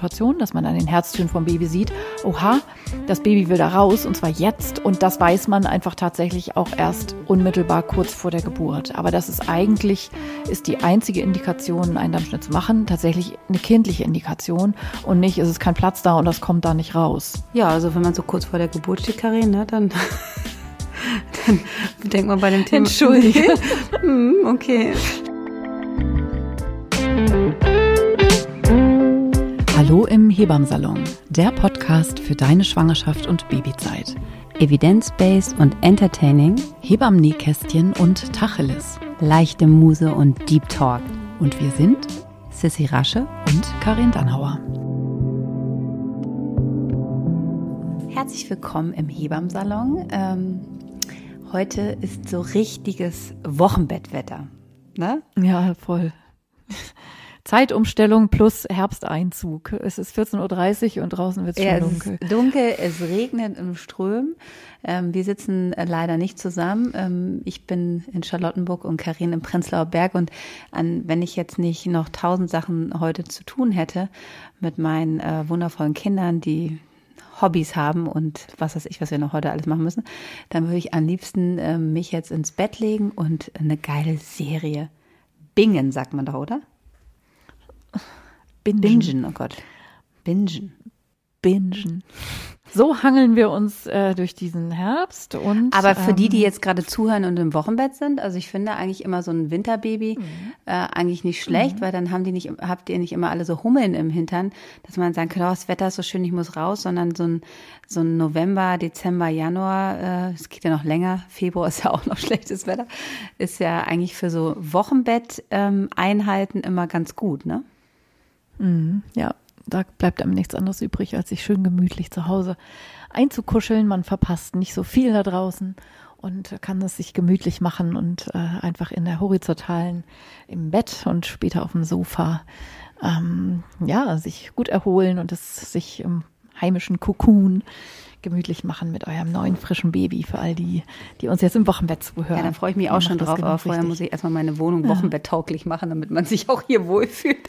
Situation, dass man an den Herztönen vom Baby sieht, oha, das Baby will da raus und zwar jetzt. Und das weiß man einfach tatsächlich auch erst unmittelbar kurz vor der Geburt. Aber das ist eigentlich, ist die einzige Indikation, einen Dammschnitt zu machen, tatsächlich eine kindliche Indikation und nicht, ist es kein Platz da und das kommt da nicht raus. Ja, also wenn man so kurz vor der Geburt steht, Karin, ne, dann dann denkt man bei dem Thema. Entschuldige. Hm, okay. Hallo im Hebammsalon, der Podcast für deine Schwangerschaft und Babyzeit. Evidence-based und entertaining, Hebammen-Nähkästchen und Tacheles. leichte Muse und Deep Talk. Und wir sind Sissy Rasche. und Karin Dannhauer. Herzlich willkommen im Hebammsalon. Ähm, heute ist so richtiges Wochenbettwetter. Ne? Ja, voll. Zeitumstellung plus Herbsteinzug. Es ist 14.30 Uhr und draußen wird es Ja, schon es dunkel. ist dunkel, es regnet im Ström. Ähm, wir sitzen äh, leider nicht zusammen. Ähm, ich bin in Charlottenburg und Karin im Prenzlauer Berg. Und an, wenn ich jetzt nicht noch tausend Sachen heute zu tun hätte mit meinen äh, wundervollen Kindern, die Hobbys haben und was weiß ich, was wir noch heute alles machen müssen, dann würde ich am liebsten ähm, mich jetzt ins Bett legen und eine geile Serie bingen, sagt man doch, oder? Bingen. Bingen, oh Gott. Bingen. Bingen. So hangeln wir uns äh, durch diesen Herbst und Aber für die, die ähm, jetzt gerade zuhören und im Wochenbett sind, also ich finde eigentlich immer so ein Winterbaby äh, eigentlich nicht schlecht, weil dann haben die nicht, habt ihr nicht immer alle so Hummeln im Hintern, dass man sagen kann, oh, das Wetter ist so schön, ich muss raus, sondern so ein, so ein November, Dezember, Januar, äh, es geht ja noch länger, Februar ist ja auch noch schlechtes Wetter, ist ja eigentlich für so Wochenbett-Einheiten immer ganz gut, ne? Ja, da bleibt einem nichts anderes übrig, als sich schön gemütlich zu Hause einzukuscheln. Man verpasst nicht so viel da draußen und kann es sich gemütlich machen und äh, einfach in der horizontalen im Bett und später auf dem Sofa ähm, ja sich gut erholen und es sich im heimischen Kokon gemütlich machen mit eurem neuen frischen Baby für all die, die uns jetzt im Wochenbett zuhören. Ja, da freue ich mich auch schon drauf, genau aber vorher richtig. muss ich erstmal meine Wohnung wochenbetttauglich machen, damit man sich auch hier wohlfühlt.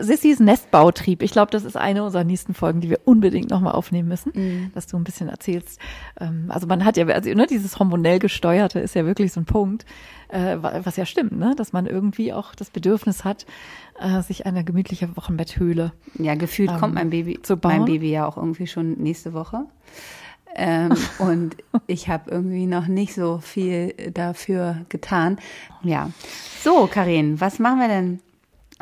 Sissys Nestbautrieb. Ich glaube, das ist eine unserer nächsten Folgen, die wir unbedingt nochmal aufnehmen müssen, Mhm. dass du ein bisschen erzählst. Ähm, Also man hat ja, also ne, dieses hormonell gesteuerte ist ja wirklich so ein Punkt, äh, wa- was ja stimmt, ne, dass man irgendwie auch das Bedürfnis hat, äh, sich eine gemütliche Wochenbetthöhle. Ja, gefühlt ähm, kommt mein Baby, zu bauen. mein Baby ja auch irgendwie schon nächste Woche. Ähm, und ich habe irgendwie noch nicht so viel dafür getan. Ja. So, Karin, was machen wir denn?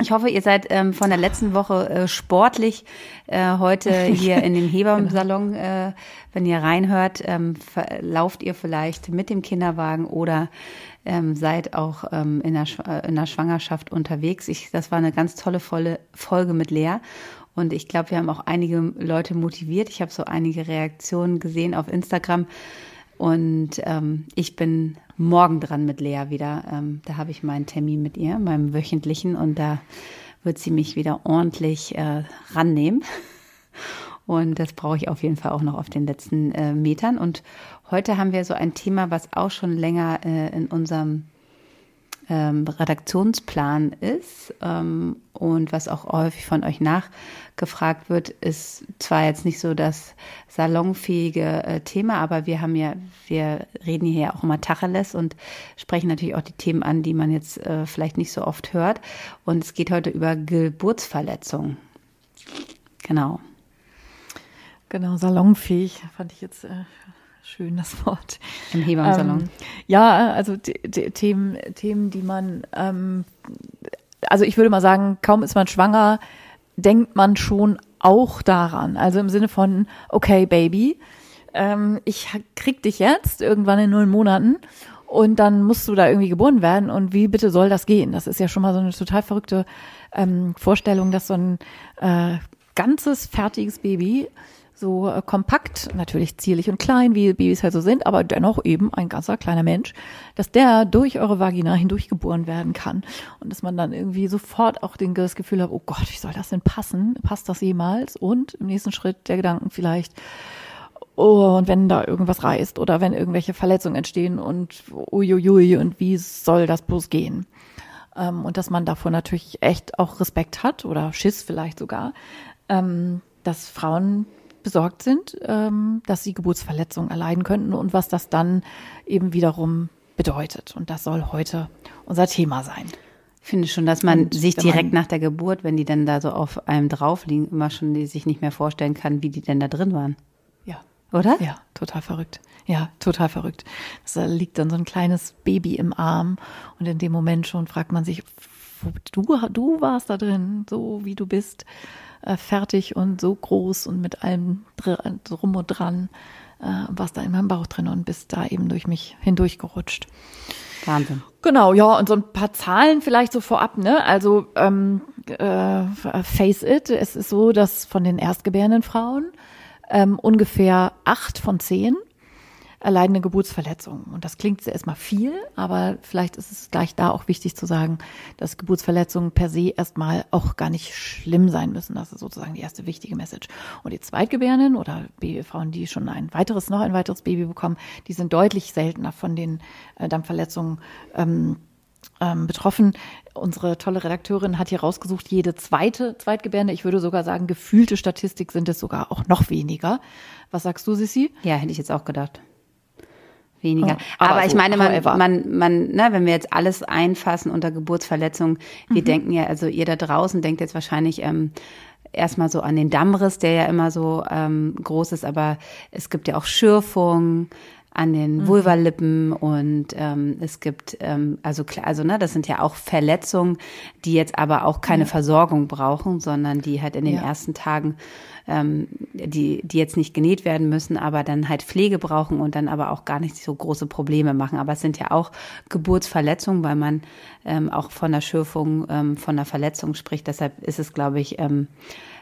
Ich hoffe, ihr seid ähm, von der letzten Woche äh, sportlich äh, heute hier in dem Hebammsalon. Äh, wenn ihr reinhört, ähm, lauft ihr vielleicht mit dem Kinderwagen oder ähm, seid auch ähm, in, der, Schw- äh, in der Schwangerschaft unterwegs. Ich, das war eine ganz tolle volle Folge mit Lea. Und ich glaube, wir haben auch einige Leute motiviert. Ich habe so einige Reaktionen gesehen auf Instagram. Und ähm, ich bin morgen dran mit Lea wieder. Ähm, da habe ich meinen Termin mit ihr, meinem wöchentlichen. Und da wird sie mich wieder ordentlich äh, rannehmen. Und das brauche ich auf jeden Fall auch noch auf den letzten äh, Metern. Und heute haben wir so ein Thema, was auch schon länger äh, in unserem ähm, Redaktionsplan ist ähm, und was auch häufig von euch nachgefragt wird, ist zwar jetzt nicht so das salonfähige äh, Thema, aber wir haben ja, wir reden hier ja auch immer Tacheles und sprechen natürlich auch die Themen an, die man jetzt äh, vielleicht nicht so oft hört. Und es geht heute über Geburtsverletzungen. Genau. Genau, salonfähig fand ich jetzt äh, schön das Wort. Im Hebammsalon. Ähm, ja, also Themen, Themen, die man, ähm, also ich würde mal sagen, kaum ist man schwanger, denkt man schon auch daran. Also im Sinne von, okay, Baby, ähm, ich krieg dich jetzt irgendwann in neun Monaten und dann musst du da irgendwie geboren werden und wie bitte soll das gehen? Das ist ja schon mal so eine total verrückte ähm, Vorstellung, dass so ein äh, ganzes fertiges Baby so äh, kompakt, natürlich zierlich und klein, wie Babys halt so sind, aber dennoch eben ein ganzer kleiner Mensch, dass der durch eure Vagina hindurch geboren werden kann und dass man dann irgendwie sofort auch das Gefühl hat, oh Gott, wie soll das denn passen? Passt das jemals? Und im nächsten Schritt der Gedanken vielleicht, oh, und wenn da irgendwas reißt oder wenn irgendwelche Verletzungen entstehen und uiuiui und wie soll das bloß gehen? ähm, und dass man davor natürlich echt auch Respekt hat oder Schiss vielleicht sogar, ähm, dass Frauen besorgt sind, ähm, dass sie Geburtsverletzungen erleiden könnten und was das dann eben wiederum bedeutet. Und das soll heute unser Thema sein. Ich finde schon, dass man und sich direkt man, nach der Geburt, wenn die dann da so auf einem drauf liegen, immer schon die sich nicht mehr vorstellen kann, wie die denn da drin waren. Ja. Oder? Ja, total verrückt. Ja, total verrückt. Da liegt dann so ein kleines Baby im Arm und in dem Moment schon fragt man sich, du, du warst da drin, so wie du bist, äh, fertig und so groß und mit allem drum und dran, äh, warst da in meinem Bauch drin und bist da eben durch mich hindurchgerutscht. Wahnsinn. Genau, ja, und so ein paar Zahlen vielleicht so vorab, ne? Also ähm, äh, face it, es ist so, dass von den erstgebärenden Frauen ähm, ungefähr acht von zehn erleiden eine Geburtsverletzung. Und das klingt erstmal viel, aber vielleicht ist es gleich da auch wichtig zu sagen, dass Geburtsverletzungen per se erstmal auch gar nicht schlimm sein müssen. Das ist sozusagen die erste wichtige Message. Und die Zweitgebärenden oder Babyfrauen, die schon ein weiteres, noch ein weiteres Baby bekommen, die sind deutlich seltener von den äh, Dampfverletzungen ähm, ähm, betroffen. Unsere tolle Redakteurin hat hier rausgesucht, jede zweite Zweitgebärende, ich würde sogar sagen, gefühlte Statistik sind es sogar auch noch weniger. Was sagst du, Sissi? Ja, hätte ich jetzt auch gedacht weniger. Aber, aber ich meine, man, man, man, ne, wenn wir jetzt alles einfassen unter Geburtsverletzung, wir mhm. denken ja, also ihr da draußen denkt jetzt wahrscheinlich ähm, erstmal so an den Dammriss, der ja immer so ähm, groß ist, aber es gibt ja auch Schürfung an den mhm. Vulvalippen und ähm, es gibt ähm, also klar also ne das sind ja auch Verletzungen die jetzt aber auch keine ja. Versorgung brauchen sondern die halt in den ja. ersten Tagen ähm, die, die jetzt nicht genäht werden müssen, aber dann halt Pflege brauchen und dann aber auch gar nicht so große Probleme machen. Aber es sind ja auch Geburtsverletzungen, weil man ähm, auch von der Schürfung, ähm, von der Verletzung spricht. Deshalb ist es, glaube ich, ähm,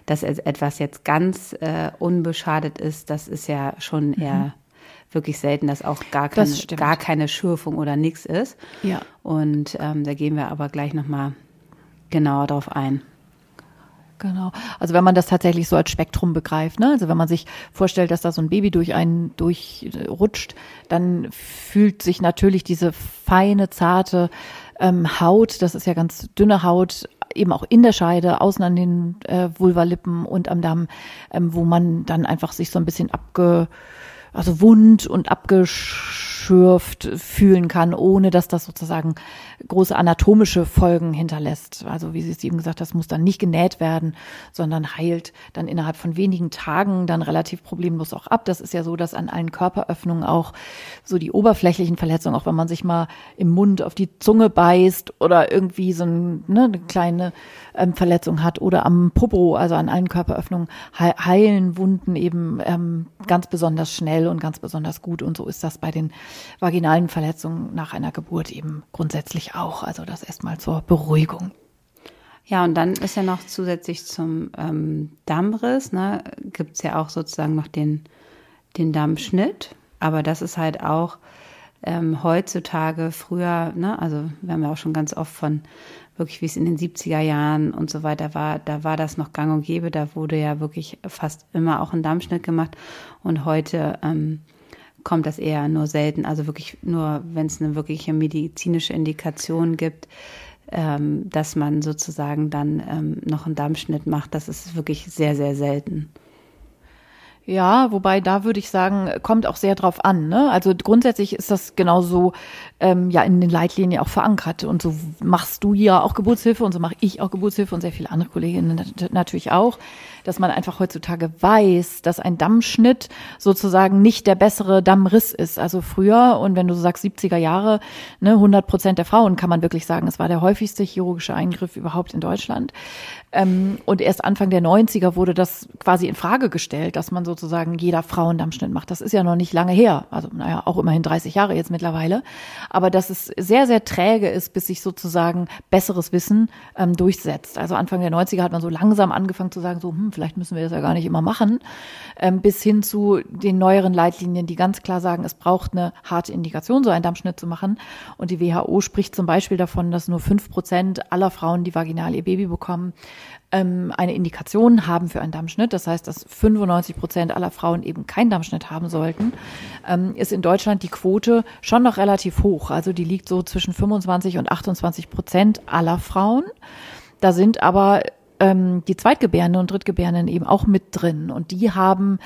dass etwas jetzt ganz äh, unbeschadet ist, das ist ja schon mhm. eher wirklich selten, dass auch gar keine, gar keine Schürfung oder nichts ist. Ja. Und ähm, da gehen wir aber gleich nochmal genauer drauf ein. Genau. Also wenn man das tatsächlich so als Spektrum begreift, ne? also wenn man sich vorstellt, dass da so ein Baby durch einen durchrutscht, dann fühlt sich natürlich diese feine, zarte ähm, Haut, das ist ja ganz dünne Haut, eben auch in der Scheide, außen an den äh, Vulvalippen und am Damm, ähm, wo man dann einfach sich so ein bisschen abge also wund und abgeschürft fühlen kann, ohne dass das sozusagen große anatomische Folgen hinterlässt. Also wie sie es eben gesagt das muss dann nicht genäht werden, sondern heilt dann innerhalb von wenigen Tagen dann relativ problemlos auch ab. Das ist ja so, dass an allen Körperöffnungen auch so die oberflächlichen Verletzungen, auch wenn man sich mal im Mund auf die Zunge beißt oder irgendwie so ein, ne, eine kleine ähm, Verletzung hat oder am Popo, also an allen Körperöffnungen, heilen Wunden eben ähm, ganz besonders schnell und ganz besonders gut. Und so ist das bei den vaginalen Verletzungen nach einer Geburt eben grundsätzlich auch. Also das erstmal zur Beruhigung. Ja, und dann ist ja noch zusätzlich zum ähm, Dammriss, ne, gibt ja auch sozusagen noch den, den Dammschnitt. Aber das ist halt auch ähm, heutzutage früher, ne, also wir haben ja auch schon ganz oft von wirklich, wie es in den 70er Jahren und so weiter war, da war das noch gang und gäbe, da wurde ja wirklich fast immer auch ein Dammschnitt gemacht und heute ähm, kommt das eher nur selten, also wirklich nur, wenn es eine wirkliche medizinische Indikation gibt, ähm, dass man sozusagen dann ähm, noch einen Dammschnitt macht, das ist wirklich sehr, sehr selten. Ja, wobei da würde ich sagen, kommt auch sehr drauf an. Ne? Also grundsätzlich ist das genauso ähm, ja in den Leitlinien auch verankert. Und so machst du ja auch Geburtshilfe und so mache ich auch Geburtshilfe und sehr viele andere Kolleginnen natürlich auch dass man einfach heutzutage weiß, dass ein Dammschnitt sozusagen nicht der bessere Dammriss ist. Also früher, und wenn du so sagst 70er Jahre, ne, 100 Prozent der Frauen kann man wirklich sagen, es war der häufigste chirurgische Eingriff überhaupt in Deutschland. Ähm, und erst Anfang der 90er wurde das quasi in Frage gestellt, dass man sozusagen jeder Frau einen Dammschnitt macht. Das ist ja noch nicht lange her. Also, naja, auch immerhin 30 Jahre jetzt mittlerweile. Aber dass es sehr, sehr träge ist, bis sich sozusagen besseres Wissen ähm, durchsetzt. Also Anfang der 90er hat man so langsam angefangen zu sagen, so, hm, vielleicht müssen wir das ja gar nicht immer machen, ähm, bis hin zu den neueren Leitlinien, die ganz klar sagen, es braucht eine harte Indikation, so einen Dammschnitt zu machen. Und die WHO spricht zum Beispiel davon, dass nur fünf Prozent aller Frauen, die vaginal ihr Baby bekommen, ähm, eine Indikation haben für einen Dammschnitt. Das heißt, dass 95 Prozent aller Frauen eben keinen Dammschnitt haben sollten, ähm, ist in Deutschland die Quote schon noch relativ hoch. Also die liegt so zwischen 25 und 28 Prozent aller Frauen. Da sind aber ähm, die Zweitgebärenden und Drittgebärenden eben auch mit drin. Und die haben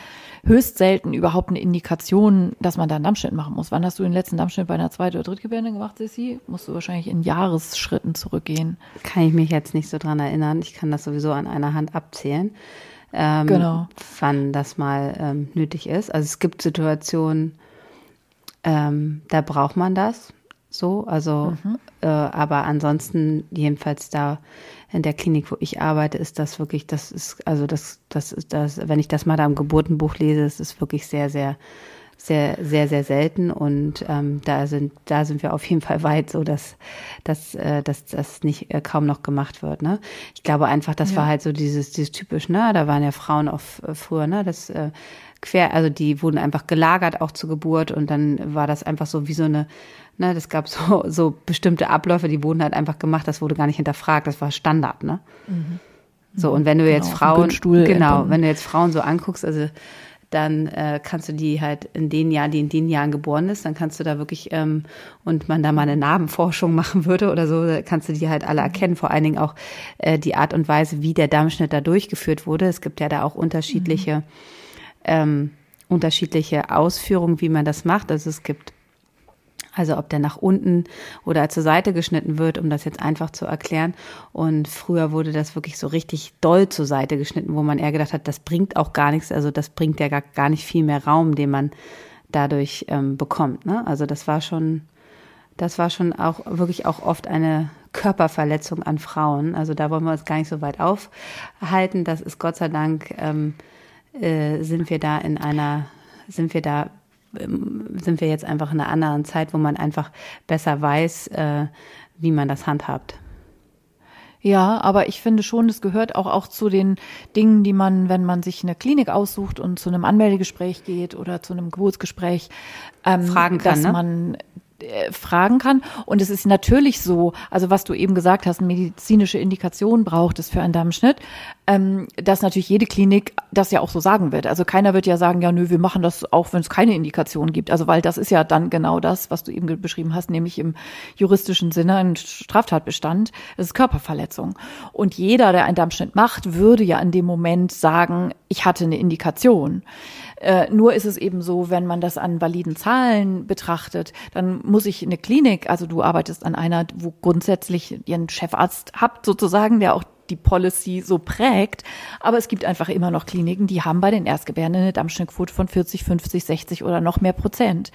höchst selten überhaupt eine Indikation, dass man da einen Dammschnitt machen muss. Wann hast du den letzten Dammschnitt bei einer Zweit- oder Drittgebärenden gemacht, Sissi? Musst du wahrscheinlich in Jahresschritten zurückgehen. Kann ich mich jetzt nicht so dran erinnern. Ich kann das sowieso an einer Hand abzählen. Ähm, genau. Wann das mal ähm, nötig ist. Also es gibt Situationen, ähm, da braucht man das so, also, mhm. äh, aber ansonsten jedenfalls da in der Klinik, wo ich arbeite, ist das wirklich, das ist, also das, das ist das, wenn ich das mal da im Geburtenbuch lese, ist es wirklich sehr, sehr, sehr, sehr, sehr selten und ähm, da sind, da sind wir auf jeden Fall weit, so dass, dass, äh, dass das nicht äh, kaum noch gemacht wird. Ne? Ich glaube einfach, das ja. war halt so dieses, dieses typisch, ne, da waren ja Frauen auch äh, früher, ne, das äh, quer, also die wurden einfach gelagert auch zur Geburt und dann war das einfach so wie so eine Ne, das gab so, so bestimmte Abläufe, die wurden halt einfach gemacht, das wurde gar nicht hinterfragt, das war Standard, ne? Mhm. So, und wenn du genau, jetzt Frauen, genau, wenn du jetzt Frauen so anguckst, also dann äh, kannst du die halt in den Jahren, die in den Jahren geboren ist, dann kannst du da wirklich, ähm, und man da mal eine Narbenforschung machen würde oder so, kannst du die halt alle erkennen, vor allen Dingen auch äh, die Art und Weise, wie der Darmschnitt da durchgeführt wurde. Es gibt ja da auch unterschiedliche, mhm. ähm, unterschiedliche Ausführungen, wie man das macht. Also es gibt also ob der nach unten oder zur Seite geschnitten wird, um das jetzt einfach zu erklären. Und früher wurde das wirklich so richtig doll zur Seite geschnitten, wo man eher gedacht hat, das bringt auch gar nichts. Also das bringt ja gar, gar nicht viel mehr Raum, den man dadurch ähm, bekommt. Ne? Also das war schon, das war schon auch wirklich auch oft eine Körperverletzung an Frauen. Also da wollen wir uns gar nicht so weit aufhalten. Das ist Gott sei Dank ähm, äh, sind wir da in einer, sind wir da sind wir jetzt einfach in einer anderen Zeit, wo man einfach besser weiß, äh, wie man das handhabt. Ja, aber ich finde schon, es gehört auch, auch zu den Dingen, die man, wenn man sich eine Klinik aussucht und zu einem Anmeldegespräch geht oder zu einem Geburtsgespräch, ähm, fragen kann, dass ne? man fragen kann. Und es ist natürlich so, also was du eben gesagt hast, medizinische Indikation braucht es für einen Darmschnitt, ähm, dass natürlich jede Klinik das ja auch so sagen wird. Also keiner wird ja sagen, ja, nö, wir machen das auch, wenn es keine Indikation gibt. Also weil das ist ja dann genau das, was du eben beschrieben hast, nämlich im juristischen Sinne ein Straftatbestand. Es ist Körperverletzung. Und jeder, der einen Darmschnitt macht, würde ja in dem Moment sagen, ich hatte eine Indikation. Äh, nur ist es eben so, wenn man das an validen Zahlen betrachtet, dann muss ich eine Klinik, also du arbeitest an einer, wo grundsätzlich ihren Chefarzt habt sozusagen, der auch die Policy so prägt. Aber es gibt einfach immer noch Kliniken, die haben bei den Erstgebärenden eine Dammschnittquote von 40, 50, 60 oder noch mehr Prozent.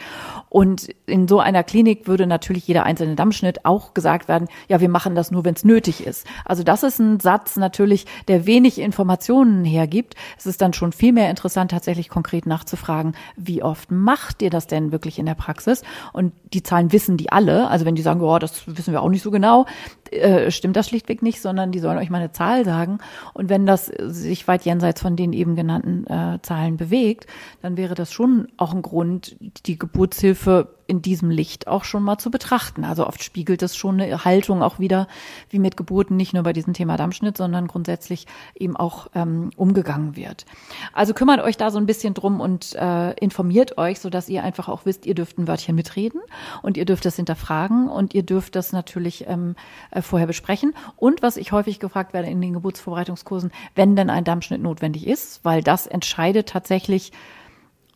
Und in so einer Klinik würde natürlich jeder einzelne Dammschnitt auch gesagt werden, ja, wir machen das nur, wenn es nötig ist. Also das ist ein Satz natürlich, der wenig Informationen hergibt. Es ist dann schon viel mehr interessant, tatsächlich konkret nachzufragen, wie oft macht ihr das denn wirklich in der Praxis? Und die Zahlen wissen die alle. Also wenn die sagen, oh, das wissen wir auch nicht so genau, äh, stimmt das schlichtweg nicht, sondern die sollen euch mal eine Zahl sagen. Und wenn das sich weit jenseits von den eben genannten äh, Zahlen bewegt, dann wäre das schon auch ein Grund, die Geburtshilfe in diesem Licht auch schon mal zu betrachten. Also oft spiegelt es schon eine Haltung auch wieder, wie mit Geburten nicht nur bei diesem Thema Dammschnitt, sondern grundsätzlich eben auch ähm, umgegangen wird. Also kümmert euch da so ein bisschen drum und äh, informiert euch, so dass ihr einfach auch wisst, ihr dürft ein Wörtchen mitreden und ihr dürft das hinterfragen und ihr dürft das natürlich ähm, äh, vorher besprechen. Und was ich häufig gefragt werde in den Geburtsvorbereitungskursen, wenn denn ein Dammschnitt notwendig ist, weil das entscheidet tatsächlich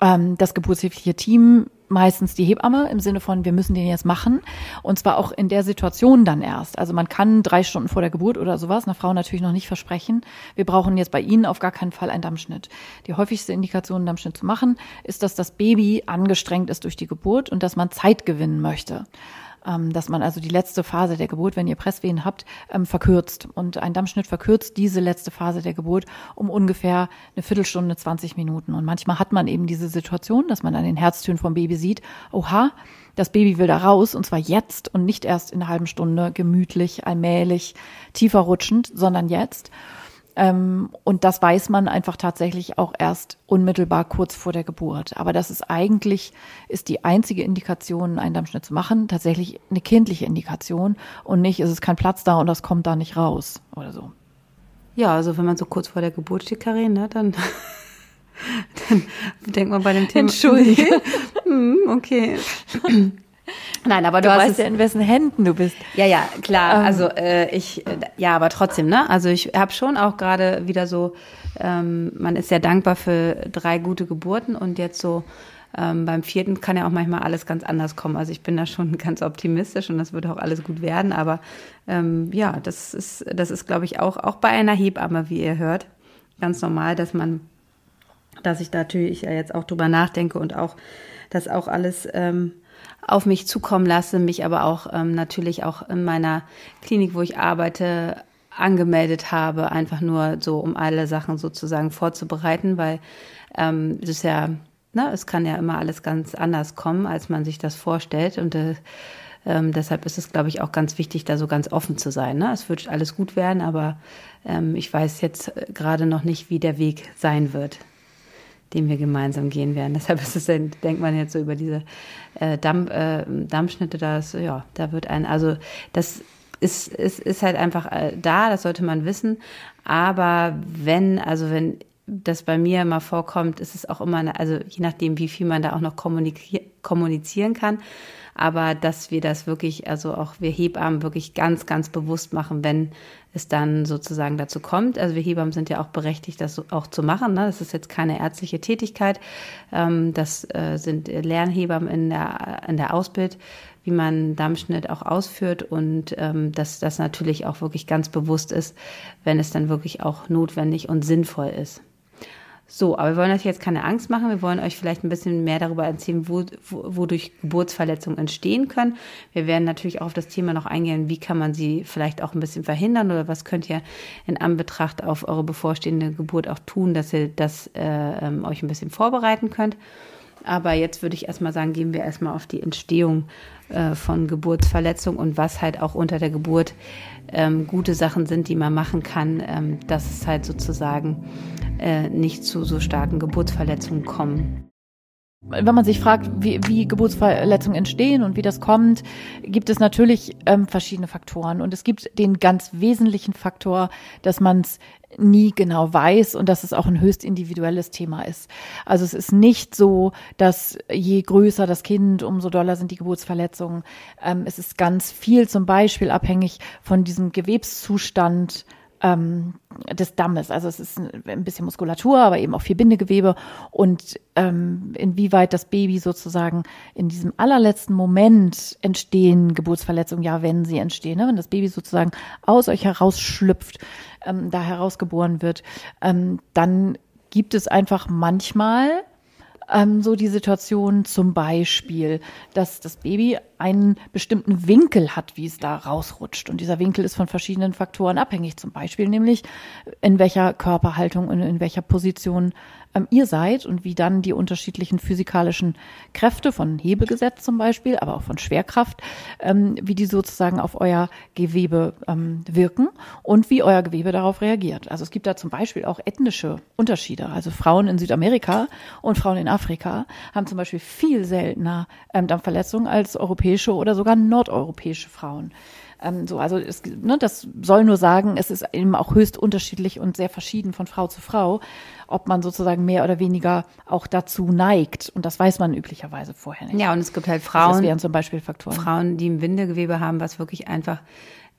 ähm, das geburtshilfliche Team meistens die Hebamme im Sinne von, wir müssen den jetzt machen. Und zwar auch in der Situation dann erst. Also man kann drei Stunden vor der Geburt oder sowas einer Frau natürlich noch nicht versprechen. Wir brauchen jetzt bei Ihnen auf gar keinen Fall einen Dammschnitt. Die häufigste Indikation, einen Dammschnitt zu machen, ist, dass das Baby angestrengt ist durch die Geburt und dass man Zeit gewinnen möchte dass man also die letzte Phase der Geburt, wenn ihr Presswehen habt, ähm, verkürzt. Und ein Dammschnitt verkürzt diese letzte Phase der Geburt um ungefähr eine Viertelstunde, 20 Minuten. Und manchmal hat man eben diese Situation, dass man an den Herztönen vom Baby sieht, oha, das Baby will da raus und zwar jetzt und nicht erst in einer halben Stunde gemütlich, allmählich, tiefer rutschend, sondern jetzt. Ähm, und das weiß man einfach tatsächlich auch erst unmittelbar kurz vor der Geburt. Aber das ist eigentlich, ist die einzige Indikation, einen Dammschnitt zu machen, tatsächlich eine kindliche Indikation und nicht, ist es kein Platz da und das kommt da nicht raus oder so. Ja, also wenn man so kurz vor der Geburt steht, Karin, ne, dann Dann denkt man bei dem Thema. Entschuldige. Hm, okay. Nein, aber du, Du weißt ja, in wessen Händen du bist. ja, ja, klar. Ähm. also äh, ich, äh, ja, aber trotzdem, ne? Also ich habe schon auch gerade wieder so, ähm, man ist sehr dankbar für drei gute Geburten und jetzt so ähm, beim vierten kann ja auch manchmal alles ganz anders kommen. Also ich bin da schon ganz optimistisch und das wird auch alles gut werden. Aber ähm, ja, das ist, das ist, glaube ich, auch auch bei einer Hebamme, wie ihr hört, ganz normal, dass man dass ich natürlich ja jetzt auch drüber nachdenke und auch das auch alles ähm, auf mich zukommen lasse, mich aber auch ähm, natürlich auch in meiner Klinik, wo ich arbeite, angemeldet habe, einfach nur so, um alle Sachen sozusagen vorzubereiten, weil ähm, es ist ja, ne, es kann ja immer alles ganz anders kommen, als man sich das vorstellt und äh, ähm, deshalb ist es, glaube ich, auch ganz wichtig, da so ganz offen zu sein. Ne? Es wird alles gut werden, aber ähm, ich weiß jetzt äh, gerade noch nicht, wie der Weg sein wird den wir gemeinsam gehen werden. Deshalb ist es, denkt man jetzt so über diese äh, Damm, äh, Dammschnitte, das, ja, da wird ein, also das ist, ist, ist halt einfach äh, da, das sollte man wissen. Aber wenn, also wenn das bei mir mal vorkommt, ist es auch immer, eine, also je nachdem, wie viel man da auch noch kommunizier- kommunizieren kann. Aber dass wir das wirklich, also auch wir Hebammen wirklich ganz, ganz bewusst machen, wenn es dann sozusagen dazu kommt. Also wir Hebammen sind ja auch berechtigt, das auch zu machen. Ne? Das ist jetzt keine ärztliche Tätigkeit. Ähm, das äh, sind Lernhebammen in der, in der Ausbild, wie man Dammschnitt auch ausführt und ähm, dass das natürlich auch wirklich ganz bewusst ist, wenn es dann wirklich auch notwendig und sinnvoll ist. So, aber wir wollen euch jetzt keine Angst machen. Wir wollen euch vielleicht ein bisschen mehr darüber erzählen, wo, wo, wodurch Geburtsverletzungen entstehen können. Wir werden natürlich auch auf das Thema noch eingehen, wie kann man sie vielleicht auch ein bisschen verhindern oder was könnt ihr in Anbetracht auf eure bevorstehende Geburt auch tun, dass ihr das äh, ähm, euch ein bisschen vorbereiten könnt. Aber jetzt würde ich erstmal sagen, gehen wir erstmal auf die Entstehung äh, von Geburtsverletzungen und was halt auch unter der Geburt ähm, gute Sachen sind, die man machen kann, ähm, dass es halt sozusagen äh, nicht zu so starken Geburtsverletzungen kommen. Wenn man sich fragt, wie, wie Geburtsverletzungen entstehen und wie das kommt, gibt es natürlich ähm, verschiedene Faktoren. Und es gibt den ganz wesentlichen Faktor, dass man es nie genau weiß und dass es auch ein höchst individuelles Thema ist. Also es ist nicht so, dass je größer das Kind, umso doller sind die Geburtsverletzungen. Ähm, es ist ganz viel zum Beispiel abhängig von diesem Gewebszustand ähm, des Dammes. Also es ist ein bisschen Muskulatur, aber eben auch viel Bindegewebe und ähm, inwieweit das Baby sozusagen in diesem allerletzten Moment entstehen Geburtsverletzungen, ja, wenn sie entstehen, ne? wenn das Baby sozusagen aus euch herausschlüpft, ähm, da herausgeboren wird, ähm, dann gibt es einfach manchmal ähm, so die Situation zum Beispiel, dass das Baby einen bestimmten Winkel hat, wie es da rausrutscht. Und dieser Winkel ist von verschiedenen Faktoren abhängig. Zum Beispiel nämlich, in welcher Körperhaltung und in welcher Position ähm, ihr seid und wie dann die unterschiedlichen physikalischen Kräfte von Hebegesetz zum Beispiel, aber auch von Schwerkraft, ähm, wie die sozusagen auf euer Gewebe ähm, wirken und wie euer Gewebe darauf reagiert. Also es gibt da zum Beispiel auch ethnische Unterschiede. Also Frauen in Südamerika und Frauen in Afrika haben zum Beispiel viel seltener ähm, Dampfverletzungen als europäische oder sogar nordeuropäische Frauen. Ähm, so, also es, ne, das soll nur sagen, es ist eben auch höchst unterschiedlich und sehr verschieden von Frau zu Frau, ob man sozusagen mehr oder weniger auch dazu neigt. Und das weiß man üblicherweise vorher nicht. Ja, und es gibt halt das Frauen, wären zum Beispiel Faktoren. Frauen, die ein Bindegewebe haben, was wirklich einfach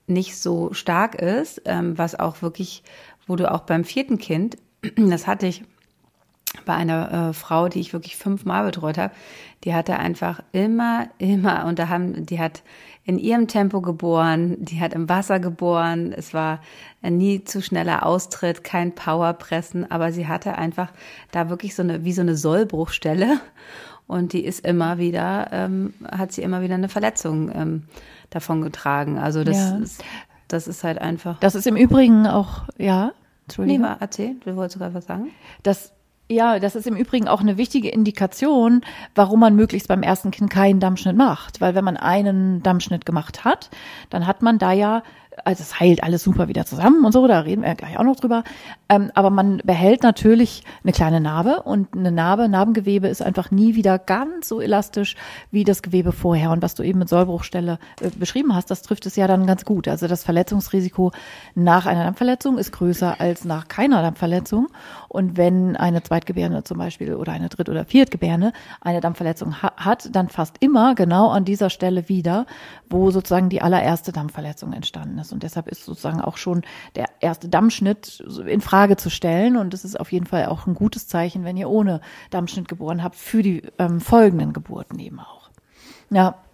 nicht so stark ist, ähm, was auch wirklich, wo du auch beim vierten Kind, das hatte ich bei einer äh, Frau, die ich wirklich fünfmal betreut habe, die hatte einfach immer, immer, und da haben, die hat in ihrem Tempo geboren, die hat im Wasser geboren, es war nie zu schneller Austritt, kein Powerpressen, aber sie hatte einfach da wirklich so eine, wie so eine Sollbruchstelle und die ist immer wieder, ähm, hat sie immer wieder eine Verletzung ähm, davon getragen. Also das Ja. ist, das ist halt einfach. Das ist im Übrigen auch, ja, Nee, Entschuldigung. mal erzähl, du wolltest sogar was sagen? Das, ja, das ist im Übrigen auch eine wichtige Indikation, warum man möglichst beim ersten Kind keinen Dammschnitt macht. Weil wenn man einen Dammschnitt gemacht hat, dann hat man da ja also es heilt alles super wieder zusammen und so, da reden wir gleich auch noch drüber. Ähm, aber man behält natürlich eine kleine Narbe und eine Narbe, Narbengewebe ist einfach nie wieder ganz so elastisch wie das Gewebe vorher. Und was du eben mit Sollbruchstelle äh, beschrieben hast, das trifft es ja dann ganz gut. Also das Verletzungsrisiko nach einer Dampfverletzung ist größer als nach keiner Dampfverletzung. Und wenn eine Zweitgebärende zum Beispiel oder eine Dritt- oder Viertgebärende eine Dampfverletzung ha hat, dann fast immer genau an dieser Stelle wieder, wo sozusagen die allererste Dampfverletzung entstanden ist. Und deshalb ist sozusagen auch schon der erste Dammschnitt in Frage zu stellen. Und es ist auf jeden Fall auch ein gutes Zeichen, wenn ihr ohne Dammschnitt geboren habt, für die ähm, folgenden Geburten eben auch. Ja,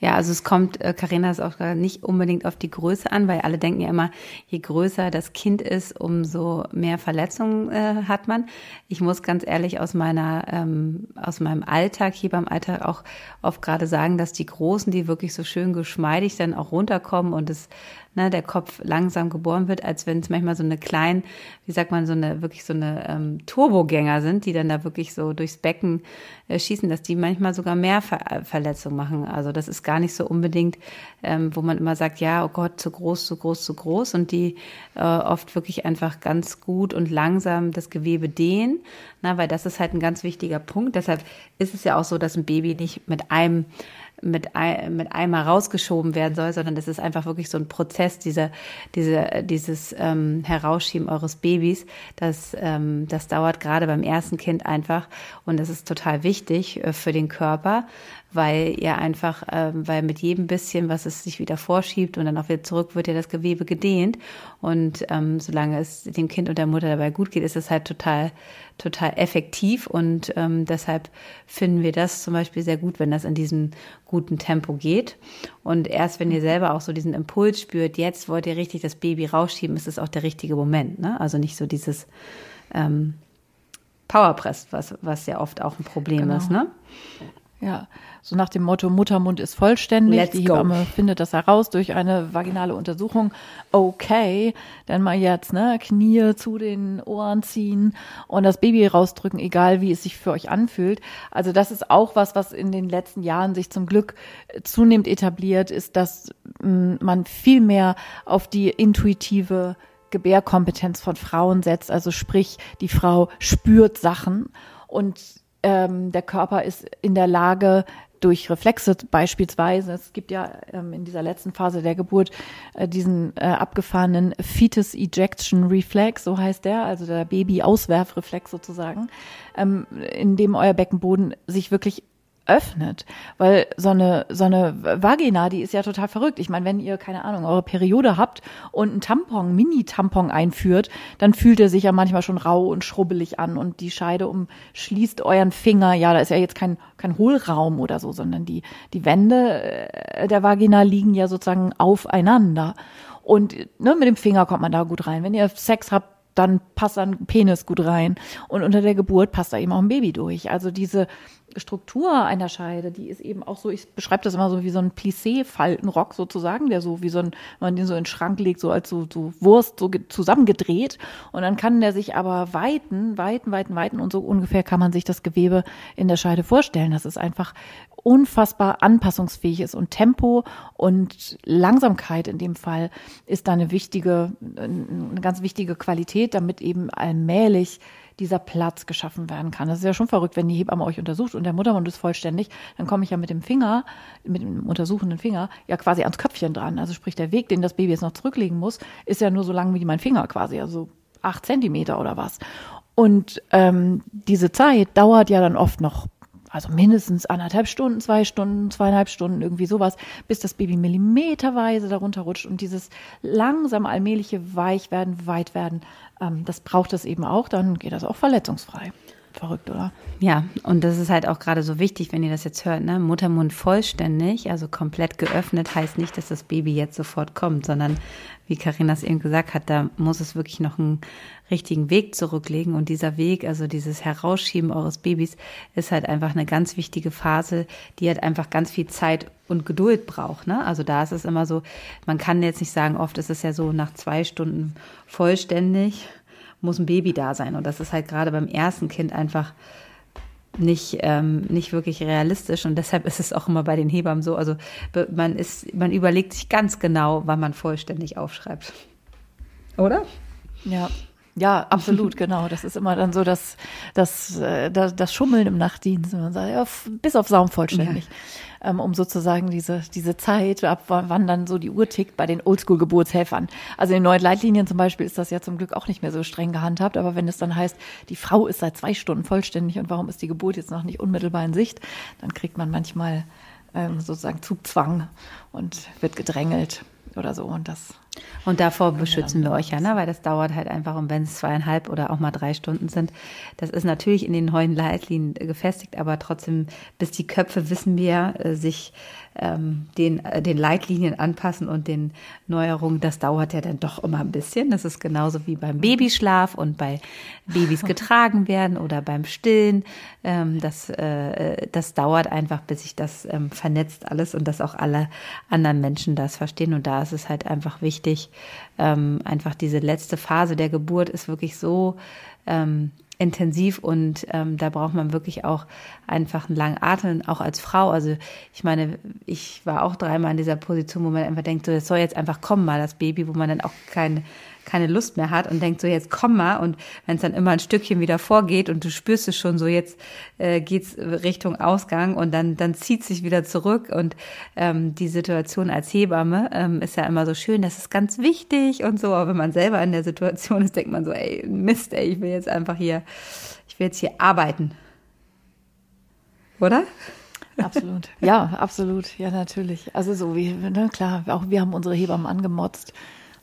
ja, also es kommt, äh, Karina ist auch nicht unbedingt auf die Größe an, weil alle denken ja immer, je größer das Kind ist, umso mehr Verletzungen äh, hat man. Ich muss ganz ehrlich aus meiner, ähm, aus meinem Alltag hier beim Alltag auch oft gerade sagen, dass die Großen, die wirklich so schön geschmeidig dann auch runterkommen und es ne, der Kopf langsam geboren wird, als wenn es manchmal so eine kleinen, wie sagt man, so eine wirklich so eine ähm, Turbogänger sind, die dann da wirklich so durchs Becken äh, schießen, dass die manchmal sogar mehr Ver Verletzungen machen. Also das ist gar nicht so unbedingt, ähm, wo man immer sagt, ja, oh Gott, zu groß, zu groß, zu groß und die äh, oft wirklich einfach ganz gut und langsam das Gewebe dehnen, na, weil das ist halt ein ganz wichtiger Punkt. Deshalb ist es ja auch so, dass ein Baby nicht mit einem mit, ein, mit einmal rausgeschoben werden soll, sondern das ist einfach wirklich so ein Prozess, diese, diese, dieses ähm, Herausschieben eures Babys. Das, ähm, das dauert gerade beim ersten Kind einfach und das ist total wichtig äh, für den Körper, weil ihr einfach, äh, weil mit jedem bisschen, was es sich wieder vorschiebt und dann auch wieder zurück, wird ja das Gewebe gedehnt. Und ähm, solange es dem Kind und der Mutter dabei gut geht, ist es halt total, total effektiv. Und ähm, deshalb finden wir das zum Beispiel sehr gut, wenn das in diesem guten Tempo geht. Und erst wenn ihr selber auch so diesen Impuls spürt, jetzt wollt ihr richtig das Baby rausschieben, ist es auch der richtige Moment. Ne? Also nicht so dieses ähm, Powerpress, was, was ja oft auch ein Problem genau. ist. Ne? Ja, so nach dem Motto Muttermund ist vollständig. Let's die Hebamme go. findet das heraus durch eine vaginale Untersuchung. Okay, dann mal jetzt, ne, Knie zu den Ohren ziehen und das Baby rausdrücken, egal wie es sich für euch anfühlt. Also das ist auch was, was in den letzten Jahren sich zum Glück zunehmend etabliert, ist, dass mm, man viel mehr auf die intuitive Gebärkompetenz von Frauen setzt. Also sprich, die Frau spürt Sachen und ähm, der Körper ist in der Lage, durch Reflexe beispielsweise, es gibt ja ähm, in dieser letzten Phase der Geburt äh, diesen äh, abgefahrenen Fetus Ejection Reflex, so heißt der, also der Baby-Auswerfreflex sozusagen, ähm, in dem euer Beckenboden sich wirklich öffnet. Weil so eine, so eine Vagina, die ist ja total verrückt. Ich meine, wenn ihr, keine Ahnung, eure Periode habt und einen Tampon, Mini-Tampon einführt, dann fühlt er sich ja manchmal schon rau und schrubbelig an und die Scheide umschließt euren Finger. Ja, da ist ja jetzt kein, kein Hohlraum oder so, sondern die, die Wände äh, der Vagina liegen ja sozusagen aufeinander. Und ne, mit dem Finger kommt man da gut rein. Wenn ihr Sex habt, dann passt ein Penis gut rein. Und unter der Geburt passt da eben auch ein Baby durch. Also diese Struktur einer Scheide, die ist eben auch so, ich beschreibe das immer so wie so ein Plissé-Faltenrock sozusagen, der so wie so ein, wenn man den so in den Schrank legt, so als so, so Wurst so zusammengedreht. Und dann kann der sich aber weiten, weiten, weiten, weiten und so ungefähr kann man sich das Gewebe in der Scheide vorstellen. Das ist einfach unfassbar anpassungsfähig ist und Tempo und Langsamkeit in dem Fall ist da eine wichtige, eine ganz wichtige Qualität, damit eben allmählich dieser Platz geschaffen werden kann. Das ist ja schon verrückt, wenn die Hebamme euch untersucht und der Muttermund ist vollständig, dann komme ich ja mit dem Finger, mit dem untersuchenden Finger, ja quasi ans Köpfchen dran. Also sprich, der Weg, den das Baby jetzt noch zurücklegen muss, ist ja nur so lang wie mein Finger quasi, also acht Zentimeter oder was. Und ähm, diese Zeit dauert ja dann oft noch also mindestens anderthalb Stunden, zwei Stunden, zweieinhalb Stunden, irgendwie sowas, bis das Baby millimeterweise darunter rutscht und dieses langsam allmähliche Weichwerden, Weitwerden, das braucht es eben auch, dann geht das auch verletzungsfrei. Verrückt, oder? Ja, und das ist halt auch gerade so wichtig, wenn ihr das jetzt hört, ne? Muttermund vollständig, also komplett geöffnet, heißt nicht, dass das Baby jetzt sofort kommt, sondern wie Karina es eben gesagt hat, da muss es wirklich noch einen richtigen Weg zurücklegen. Und dieser Weg, also dieses Herausschieben eures Babys, ist halt einfach eine ganz wichtige Phase, die halt einfach ganz viel Zeit und Geduld braucht. Ne? Also da ist es immer so, man kann jetzt nicht sagen, oft ist es ja so nach zwei Stunden vollständig muss ein Baby da sein. Und das ist halt gerade beim ersten Kind einfach nicht, ähm, nicht wirklich realistisch und deshalb ist es auch immer bei den Hebammen so. Also man ist, man überlegt sich ganz genau, wann man vollständig aufschreibt. Oder? Ja. Ja, absolut, genau. Das ist immer dann so das, das, äh, das, das Schummeln im Nachtdienst. Man sagt, ja, bis auf Saum vollständig. Ja ähm, um sozusagen diese, diese Zeit, ab wann dann so die Uhr tickt bei den Oldschool-Geburtshelfern. Also in den neuen Leitlinien zum Beispiel ist das ja zum Glück auch nicht mehr so streng gehandhabt, aber wenn es dann heißt, die Frau ist seit zwei Stunden vollständig und warum ist die Geburt jetzt noch nicht unmittelbar in Sicht, dann kriegt man manchmal ähm, sozusagen Zugzwang und wird gedrängelt oder so und das und davor beschützen wir euch ja, ne? weil das dauert halt einfach, und wenn es zweieinhalb oder auch mal drei Stunden sind. Das ist natürlich in den neuen Leitlinien gefestigt, aber trotzdem, bis die Köpfe wissen wir, äh, sich ähm, den, äh, den Leitlinien anpassen und den Neuerungen, das dauert ja dann doch immer ein bisschen. Das ist genauso wie beim Babyschlaf und bei Babys getragen werden oder beim Stillen. Ähm, das, äh, das dauert einfach, bis sich das ähm, vernetzt alles und dass auch alle anderen Menschen das verstehen. Und da ist es halt einfach wichtig, ähm, einfach diese letzte Phase der Geburt ist wirklich so ähm, intensiv und ähm, da braucht man wirklich auch einfach einen langen Atem, auch als Frau. Also ich meine, ich war auch dreimal in dieser Position, wo man einfach denkt, so, das soll jetzt einfach kommen mal, das Baby, wo man dann auch keine keine Lust mehr hat und denkt so, jetzt komm mal. Und wenn es dann immer ein Stückchen wieder vorgeht und du spürst es schon so, jetzt äh, geht's Richtung Ausgang und dann, dann zieht sich wieder zurück. Und ähm, die Situation als Hebamme ähm, ist ja immer so schön, das ist ganz wichtig und so. Aber wenn man selber in der Situation ist, denkt man so, ey, Mist, ey, ich will jetzt einfach hier, ich will jetzt hier arbeiten. Oder? Absolut. Ja, absolut. Ja, natürlich. Also so wie, ne, klar, auch wir haben unsere Hebammen angemotzt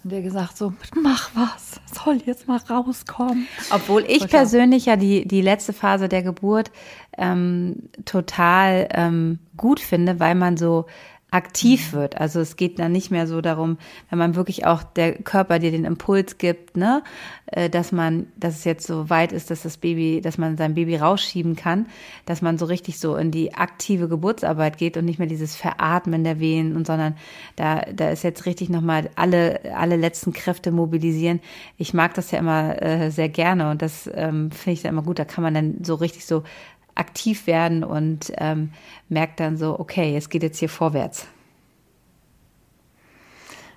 und der gesagt so, mach was, soll jetzt mal rauskommen. Obwohl ich total. persönlich ja die, die letzte Phase der Geburt ähm, total ähm, gut finde, weil man so aktiv mhm. wird. Also es geht dann nicht mehr so darum, wenn man wirklich auch der Körper dir den Impuls gibt, ne, äh, dass man, dass es jetzt so weit ist, dass das Baby, dass man sein Baby rausschieben kann, dass man so richtig so in die aktive Geburtsarbeit geht und nicht mehr dieses Veratmen der Wehen und sondern da, da ist jetzt richtig nochmal alle, alle letzten Kräfte mobilisieren. Ich mag das ja immer äh, sehr gerne und das ähm, finde ich dann immer gut. Da kann man dann so richtig so aktiv werden und ähm, merkt dann so, okay, es geht jetzt hier vorwärts.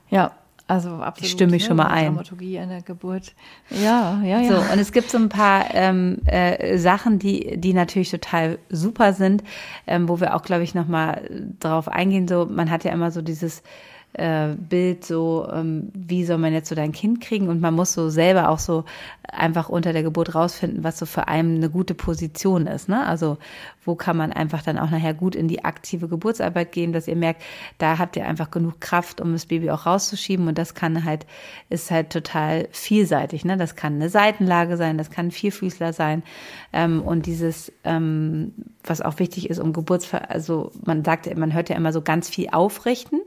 Ja, also absolut. Ich stimme mich ne? schon mal ein. Dramaturgie in der Geburt. Ja, ja, ja. So, und es gibt so ein paar ähm, äh, Sachen, die, die natürlich total super sind, ähm, wo wir auch, glaube ich, nochmal drauf eingehen. So, man hat ja immer so dieses äh, Bild so, ähm, wie soll man jetzt so dein Kind kriegen und man muss so selber auch so einfach unter der Geburt rausfinden, was so für einen eine gute Position ist. Ne? Also wo kann man einfach dann auch nachher gut in die aktive Geburtsarbeit gehen, dass ihr merkt, da habt ihr einfach genug Kraft, um das Baby auch rauszuschieben und das kann halt, ist halt total vielseitig. Ne? Das kann eine Seitenlage sein, das kann ein Vierfüßler sein ähm, und dieses, ähm, was auch wichtig ist, um Geburtsver, also man sagt, man hört ja immer so ganz viel aufrichten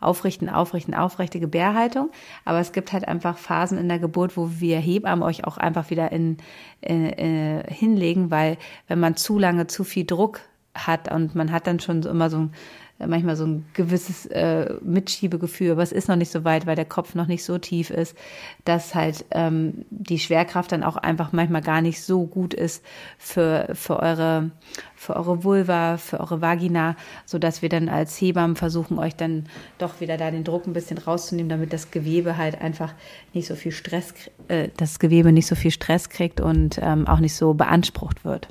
aufrichten, aufrichten, aufrechte Gebärhaltung. Aber es gibt halt einfach Phasen in der Geburt, wo wir Hebammen euch auch einfach wieder in, in, in, hinlegen, weil wenn man zu lange zu viel Druck hat und man hat dann schon immer so ein manchmal so ein gewisses äh, Mitschiebegefühl, aber es ist noch nicht so weit, weil der Kopf noch nicht so tief ist, dass halt ähm, die Schwerkraft dann auch einfach manchmal gar nicht so gut ist für, für eure für eure Vulva, für eure Vagina, so dass wir dann als Hebammen versuchen, euch dann doch wieder da den Druck ein bisschen rauszunehmen, damit das Gewebe halt einfach nicht so viel Stress, äh, das Gewebe nicht so viel Stress kriegt und ähm, auch nicht so beansprucht wird.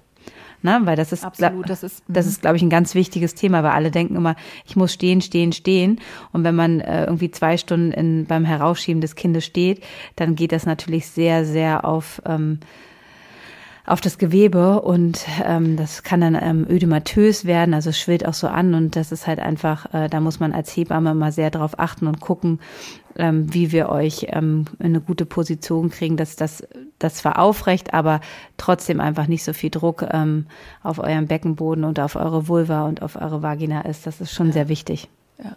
Ne? Weil das ist, Absolut, das ist, das ist, glaube ich, ein ganz wichtiges Thema, weil alle denken immer, ich muss stehen, stehen, stehen. Und wenn man äh, irgendwie zwei Stunden in, beim Herausschieben des Kindes steht, dann geht das natürlich sehr, sehr auf ähm, auf das Gewebe und ähm, das kann dann ähm, ödematös werden, also es schwillt auch so an und das ist halt einfach, äh, da muss man als Hebamme mal sehr drauf achten und gucken, ähm, wie wir euch ähm, in eine gute Position kriegen, dass das, das zwar aufrecht, aber trotzdem einfach nicht so viel Druck ähm, auf eurem Beckenboden und auf eure Vulva und auf eure Vagina ist. Das ist schon ja. sehr wichtig. Ja.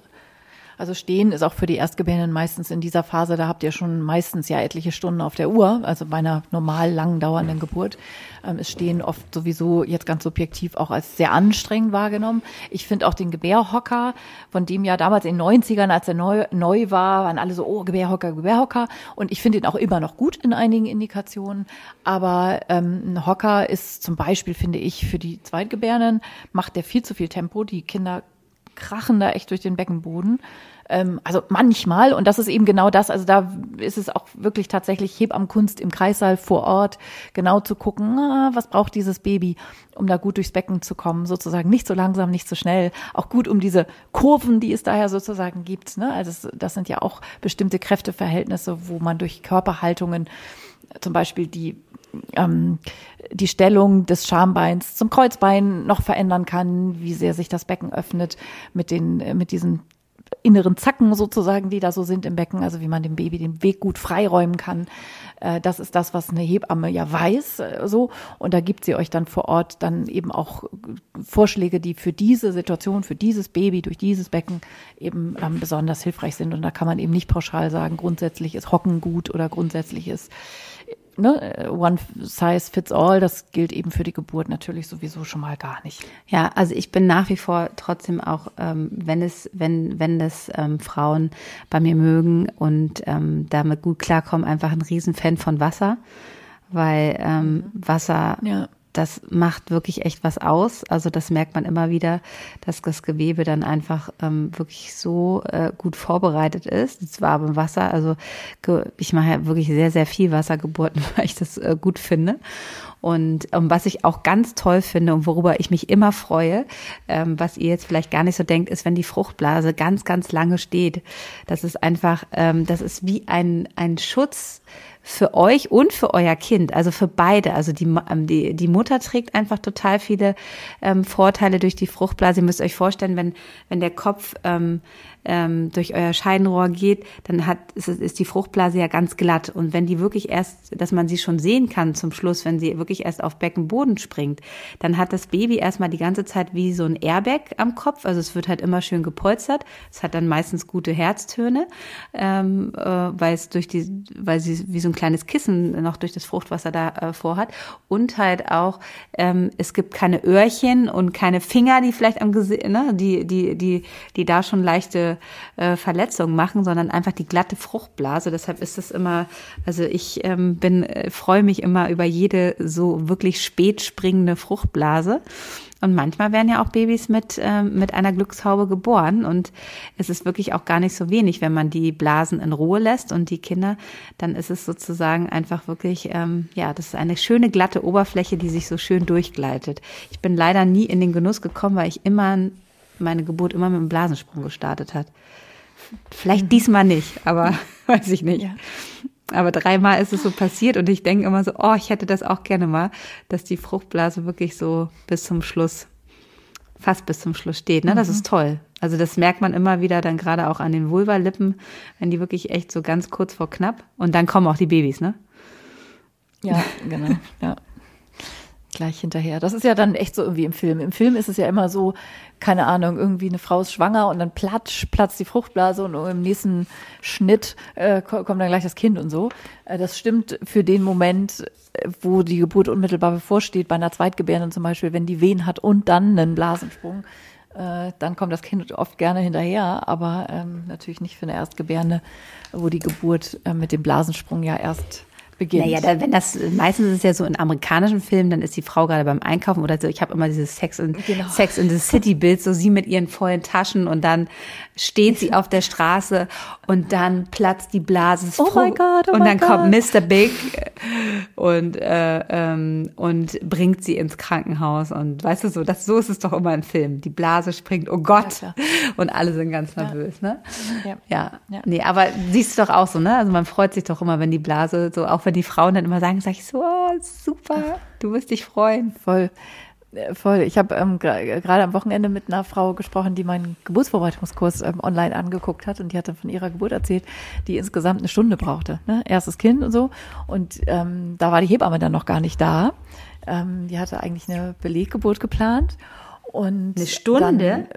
Also stehen ist auch für die Erstgebärenden meistens in dieser Phase, da habt ihr schon meistens ja etliche Stunden auf der Uhr, also bei einer normal lang dauernden Geburt ähm, ist Stehen oft sowieso jetzt ganz subjektiv auch als sehr anstrengend wahrgenommen. Ich finde auch den Gebärhocker, von dem ja damals in den 90ern, als er neu, neu war, waren alle so, oh, Gebärhocker, Gebärhocker. Und ich finde ihn auch immer noch gut in einigen Indikationen. Aber ähm, ein Hocker ist zum Beispiel, finde ich, für die Zweitgebärenden, macht der viel zu viel Tempo. Die Kinder krachen da echt durch den Beckenboden. Ähm, also manchmal, und das ist eben genau das, also da ist es auch wirklich tatsächlich Hebammenkunst im Kreissaal vor Ort, genau zu gucken, ah, was braucht dieses Baby, um da gut durchs Becken zu kommen, sozusagen nicht so langsam, nicht so schnell, auch gut um diese Kurven, die es daher sozusagen gibt. Ne? Also das sind ja auch bestimmte Kräfteverhältnisse, wo man durch Körperhaltungen zum Beispiel die ähm, die Stellung des Schambeins zum Kreuzbein noch verändern kann, wie sehr sich das Becken öffnet mit den, äh, mit diesen inneren Zacken sozusagen, die da so sind im Becken, also wie man dem Baby den Weg gut freiräumen kann. Äh, das ist das, was eine Hebamme ja weiß, äh, so. Und da gibt sie euch dann vor Ort dann eben auch Vorschläge, die für diese Situation, für dieses Baby durch dieses Becken eben ähm, besonders hilfreich sind. Und da kann man eben nicht pauschal sagen, grundsätzlich ist Hocken gut oder grundsätzlich ist ne, one size fits all, das gilt eben für die Geburt natürlich sowieso schon mal gar nicht. Ja, also ich bin nach wie vor trotzdem auch, ähm, wenn es, wenn, wenn das ähm, Frauen bei mir mögen und ähm, damit gut klarkommen, einfach ein Riesenfan von Wasser, weil ähm, mhm. Wasser ja das macht wirklich echt was aus. Also das merkt man immer wieder, dass das Gewebe dann einfach ähm, wirklich so äh, gut vorbereitet ist. Das warme Wasser, also ich mache ja wirklich sehr, sehr viel Wassergeburten, weil ich das äh, gut finde. Und ähm, was ich auch ganz toll finde und worüber ich mich immer freue, ähm, was ihr jetzt vielleicht gar nicht so denkt, ist, wenn die Fruchtblase ganz, ganz lange steht. Das ist einfach, ähm, das ist wie ein, ein Schutz für euch und für euer Kind, also für beide. Also die, ähm, die, die Mutter trägt einfach total viele ähm, Vorteile durch die Fruchtblase. Ihr müsst euch vorstellen, wenn, wenn der Kopf ähm, ähm, durch euer Scheidenrohr geht, dann hat, ist, ist die Fruchtblase ja ganz glatt. Und wenn die wirklich erst, dass man sie schon sehen kann zum Schluss, wenn sie wirklich erst auf Beckenboden springt, dann hat das Baby erstmal die ganze Zeit wie so ein Airbag am Kopf. Also es wird halt immer schön gepolstert. Es hat dann meistens gute Herztöne, ähm, äh, weil es durch die, weil sie wie so ein kleines Kissen noch durch das Fruchtwasser da äh, vorhat. Und halt auch, ähm, es gibt keine Öhrchen und keine Finger, die vielleicht am Gesicht, ne, die, die, die, die da schon leichte äh, Verletzungen machen, sondern einfach die glatte Fruchtblase. Deshalb ist es immer, also ich ähm, bin, äh, freue mich immer über jede so wirklich spät springende Fruchtblase. Und manchmal werden ja auch Babys mit, äh, mit einer Glückshaube geboren. Und es ist wirklich auch gar nicht so wenig, wenn man die Blasen in Ruhe lässt und die Kinder, dann ist es sozusagen einfach wirklich, ähm, ja, das ist eine schöne glatte Oberfläche, die sich so schön durchgleitet. Ich bin leider nie in den Genuss gekommen, weil ich immer meine Geburt immer mit einem Blasensprung gestartet hat. Vielleicht mhm. diesmal nicht, aber weiß ich nicht. Ja. Aber dreimal ist es so passiert und ich denke immer so, oh, ich hätte das auch gerne mal, dass die Fruchtblase wirklich so bis zum Schluss, fast bis zum Schluss steht. Ne? Das mhm. ist toll. Also das merkt man immer wieder dann gerade auch an den Vulvalippen, wenn die wirklich echt so ganz kurz vor knapp und dann kommen auch die Babys, ne? Ja, genau. Ja gleich hinterher. Das ist ja dann echt so irgendwie im Film. Im Film ist es ja immer so, keine Ahnung, irgendwie eine Frau ist schwanger und dann platsch, platzt die Fruchtblase und im nächsten Schnitt äh, kommt dann gleich das Kind und so. Äh, das stimmt für den Moment, äh, wo die Geburt unmittelbar bevorsteht, bei einer Zweitgebärenden zum Beispiel, wenn die Wehen hat und dann einen Blasensprung. Äh, dann kommt das Kind oft gerne hinterher, aber ähm, natürlich nicht für eine Erstgebärende, wo die Geburt äh, mit dem Blasensprung ja erst beginnt. Naja, da, wenn das meistens ist es ja so in amerikanischen Filmen, dann ist die Frau gerade beim Einkaufen oder so. Ich habe immer dieses Sex in, genau. Sex in the City Bild, so sie mit ihren vollen Taschen und dann steht sie auf der Straße und dann platzt die Blase. Oh mein Gott, oh Und dann God. kommt Mr. Big und äh, ähm, und bringt sie ins Krankenhaus und weißt du so, das so ist es doch immer im Film. Die Blase springt, oh Gott, ja, und alle sind ganz nervös, ja. ne? Ja. ja. ja. Nee, aber siehst du doch auch so, ne? Also man freut sich doch immer, wenn die Blase so auch wenn die Frauen dann immer sagen, sag ich so, oh, super, du wirst dich freuen. Voll. Äh, voll. Ich habe ähm, gerade am Wochenende mit einer Frau gesprochen, die meinen Geburtsvorbereitungskurs ähm, online angeguckt hat und die hatte von ihrer Geburt erzählt, die insgesamt eine Stunde brauchte. Ne? Erstes Kind und so. Und ähm, da war die Hebamme dann noch gar nicht da. Ähm, die hatte eigentlich eine Beleggeburt geplant. Und eine Stunde? Dann,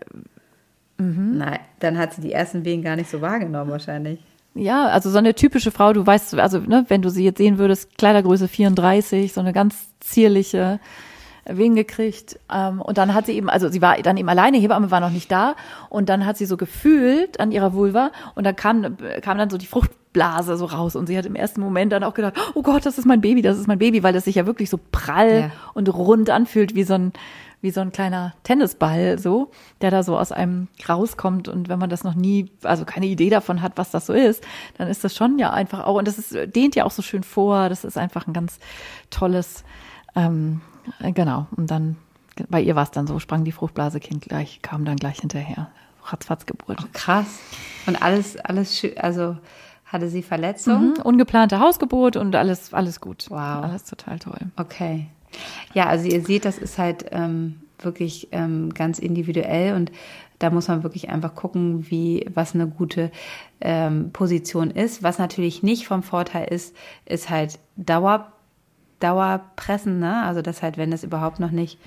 Mhm. Nein, dann hat sie die ersten Wehen gar nicht so wahrgenommen wahrscheinlich. Ja, also so eine typische Frau, du weißt, also ne, wenn du sie jetzt sehen würdest, Kleidergröße 34, so eine ganz zierliche Wehen gekriegt. Ähm, und dann hat sie eben, also sie war dann eben alleine, Hebamme war noch nicht da. Und dann hat sie so gefühlt an ihrer Vulva und dann kam, kam dann so die Fruchtblase so raus. Und sie hat im ersten Moment dann auch gedacht, oh Gott, das ist mein Baby, das ist mein Baby, weil das sich ja wirklich so prall ja. und rund anfühlt wie so ein, wie so ein kleiner Tennisball, so, der da so aus einem rauskommt. Und wenn man das noch nie, also keine Idee davon hat, was das so ist, dann ist das schon ja einfach auch, und das ist, dehnt ja auch so schön vor. Das ist einfach ein ganz tolles, ähm, genau. Und dann, bei ihr war es dann so, sprang die Fruchtblase Kind gleich, kam dann gleich hinterher. Ratzfatz Geburt. Oh, krass. Und alles, alles schön, also, hatte sie Verletzungen? Mhm, ungeplante Hausgeburt und alles, alles gut. Wow. Alles total toll. Okay. Ja, also ihr seht, das ist halt ähm, wirklich ähm, ganz individuell und da muss man wirklich einfach gucken, wie was eine gute ähm, Position ist. Was natürlich nicht vom Vorteil ist, ist halt Dauer, Dauerpressen, ne? Also das halt, wenn das überhaupt noch nicht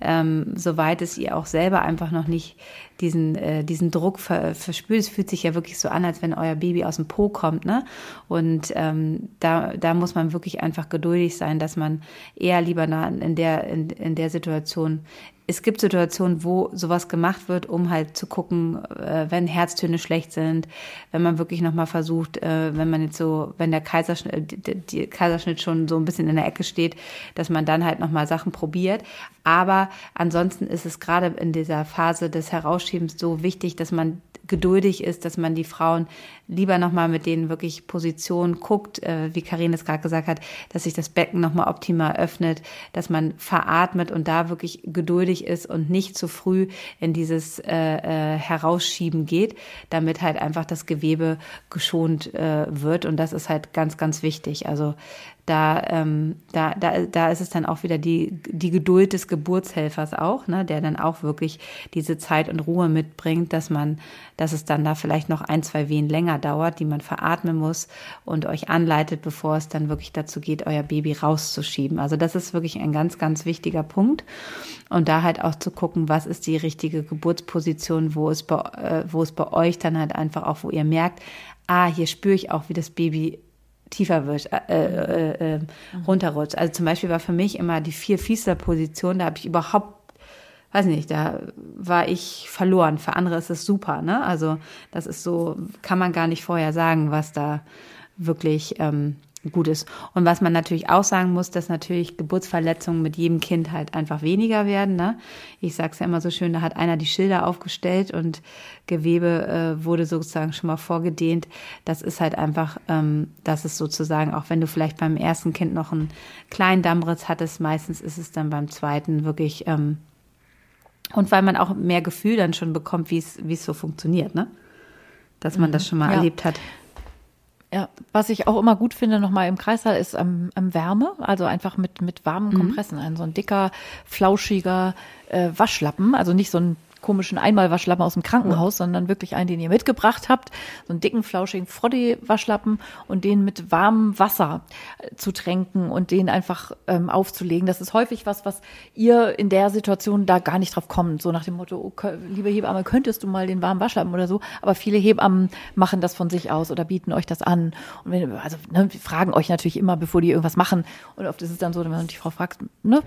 ähm, soweit es ihr auch selber einfach noch nicht diesen, äh, diesen Druck ver verspürt. Es fühlt sich ja wirklich so an, als wenn euer Baby aus dem Po kommt, ne? Und ähm, da, da muss man wirklich einfach geduldig sein, dass man eher lieber in der, in, in der Situation es gibt Situationen, wo sowas gemacht wird, um halt zu gucken, äh, wenn Herztöne schlecht sind, wenn man wirklich nochmal versucht, äh, wenn man jetzt so, wenn der Kaiserschnitt, äh, die, die Kaiserschnitt schon so ein bisschen in der Ecke steht, dass man dann halt nochmal Sachen probiert. Aber ansonsten ist es gerade in dieser Phase des Herausschiebens so wichtig, dass man geduldig ist, dass man die Frauen lieber nochmal mit denen wirklich Position guckt, äh, wie Karin es gerade gesagt hat, dass sich das Becken nochmal optimal öffnet, dass man veratmet und da wirklich geduldig ist und nicht zu früh in dieses äh, äh, Herausschieben geht, damit halt einfach das Gewebe geschont äh, wird. Und das ist halt ganz, ganz wichtig. Also da, ähm, da, da, da ist es dann auch wieder die, die Geduld des Geburtshelfers auch, ne, der dann auch wirklich diese Zeit und Ruhe mitbringt, dass man, dass es dann da vielleicht noch ein, zwei Wehen länger dauert, die man veratmen muss und euch anleitet, bevor es dann wirklich dazu geht, euer Baby rauszuschieben. Also das ist wirklich ein ganz, ganz wichtiger Punkt. Und da halt auch zu gucken, was ist die richtige Geburtsposition, wo es bei, äh, wo es bei euch dann halt einfach auch, wo ihr merkt, ah, hier spüre ich auch, wie das Baby tiefer wird, äh, äh, äh, runterrutscht. Also zum Beispiel war für mich immer die vier Fiesler-Position, da habe ich überhaupt, weiß nicht, da war ich verloren. Für andere ist es super, ne? Also das ist so, kann man gar nicht vorher sagen, was da wirklich ähm, gut ist. Und was man natürlich auch sagen muss, dass natürlich Geburtsverletzungen mit jedem Kind halt einfach weniger werden. Ne? Ich sage es ja immer so schön, da hat einer die Schilder aufgestellt und Gewebe äh, wurde sozusagen schon mal vorgedehnt. Das ist halt einfach, ähm, das ist sozusagen, auch wenn du vielleicht beim ersten Kind noch einen kleinen Dammriss hattest, meistens ist es dann beim zweiten wirklich, ähm, und weil man auch mehr Gefühl dann schon bekommt, wie es wie es so funktioniert, ne? Dass man mhm. das schon mal ja. erlebt hat. Ja, was ich auch immer gut finde, nochmal im Kreißsaal, ist ähm, ähm, Wärme, also einfach mit, mit warmen mhm. Kompressen. Ein so ein dicker, flauschiger äh, Waschlappen, also nicht so ein komischen Einmalwaschlappen aus dem Krankenhaus, sondern wirklich einen, den ihr mitgebracht habt, so einen dicken, flauschigen Froddy-Waschlappen und den mit warmem Wasser äh, zu tränken und den einfach ähm, aufzulegen. Das ist häufig was, was ihr in der Situation da gar nicht drauf kommt. So nach dem Motto, oh, liebe Hebamme, könntest du mal den warmen Waschlappen oder so? Aber viele Hebammen machen das von sich aus oder bieten euch das an. Und wenn, also, ne, fragen euch natürlich immer, bevor die irgendwas machen. Und oft ist es dann so, wenn man die Frau fragt, ne,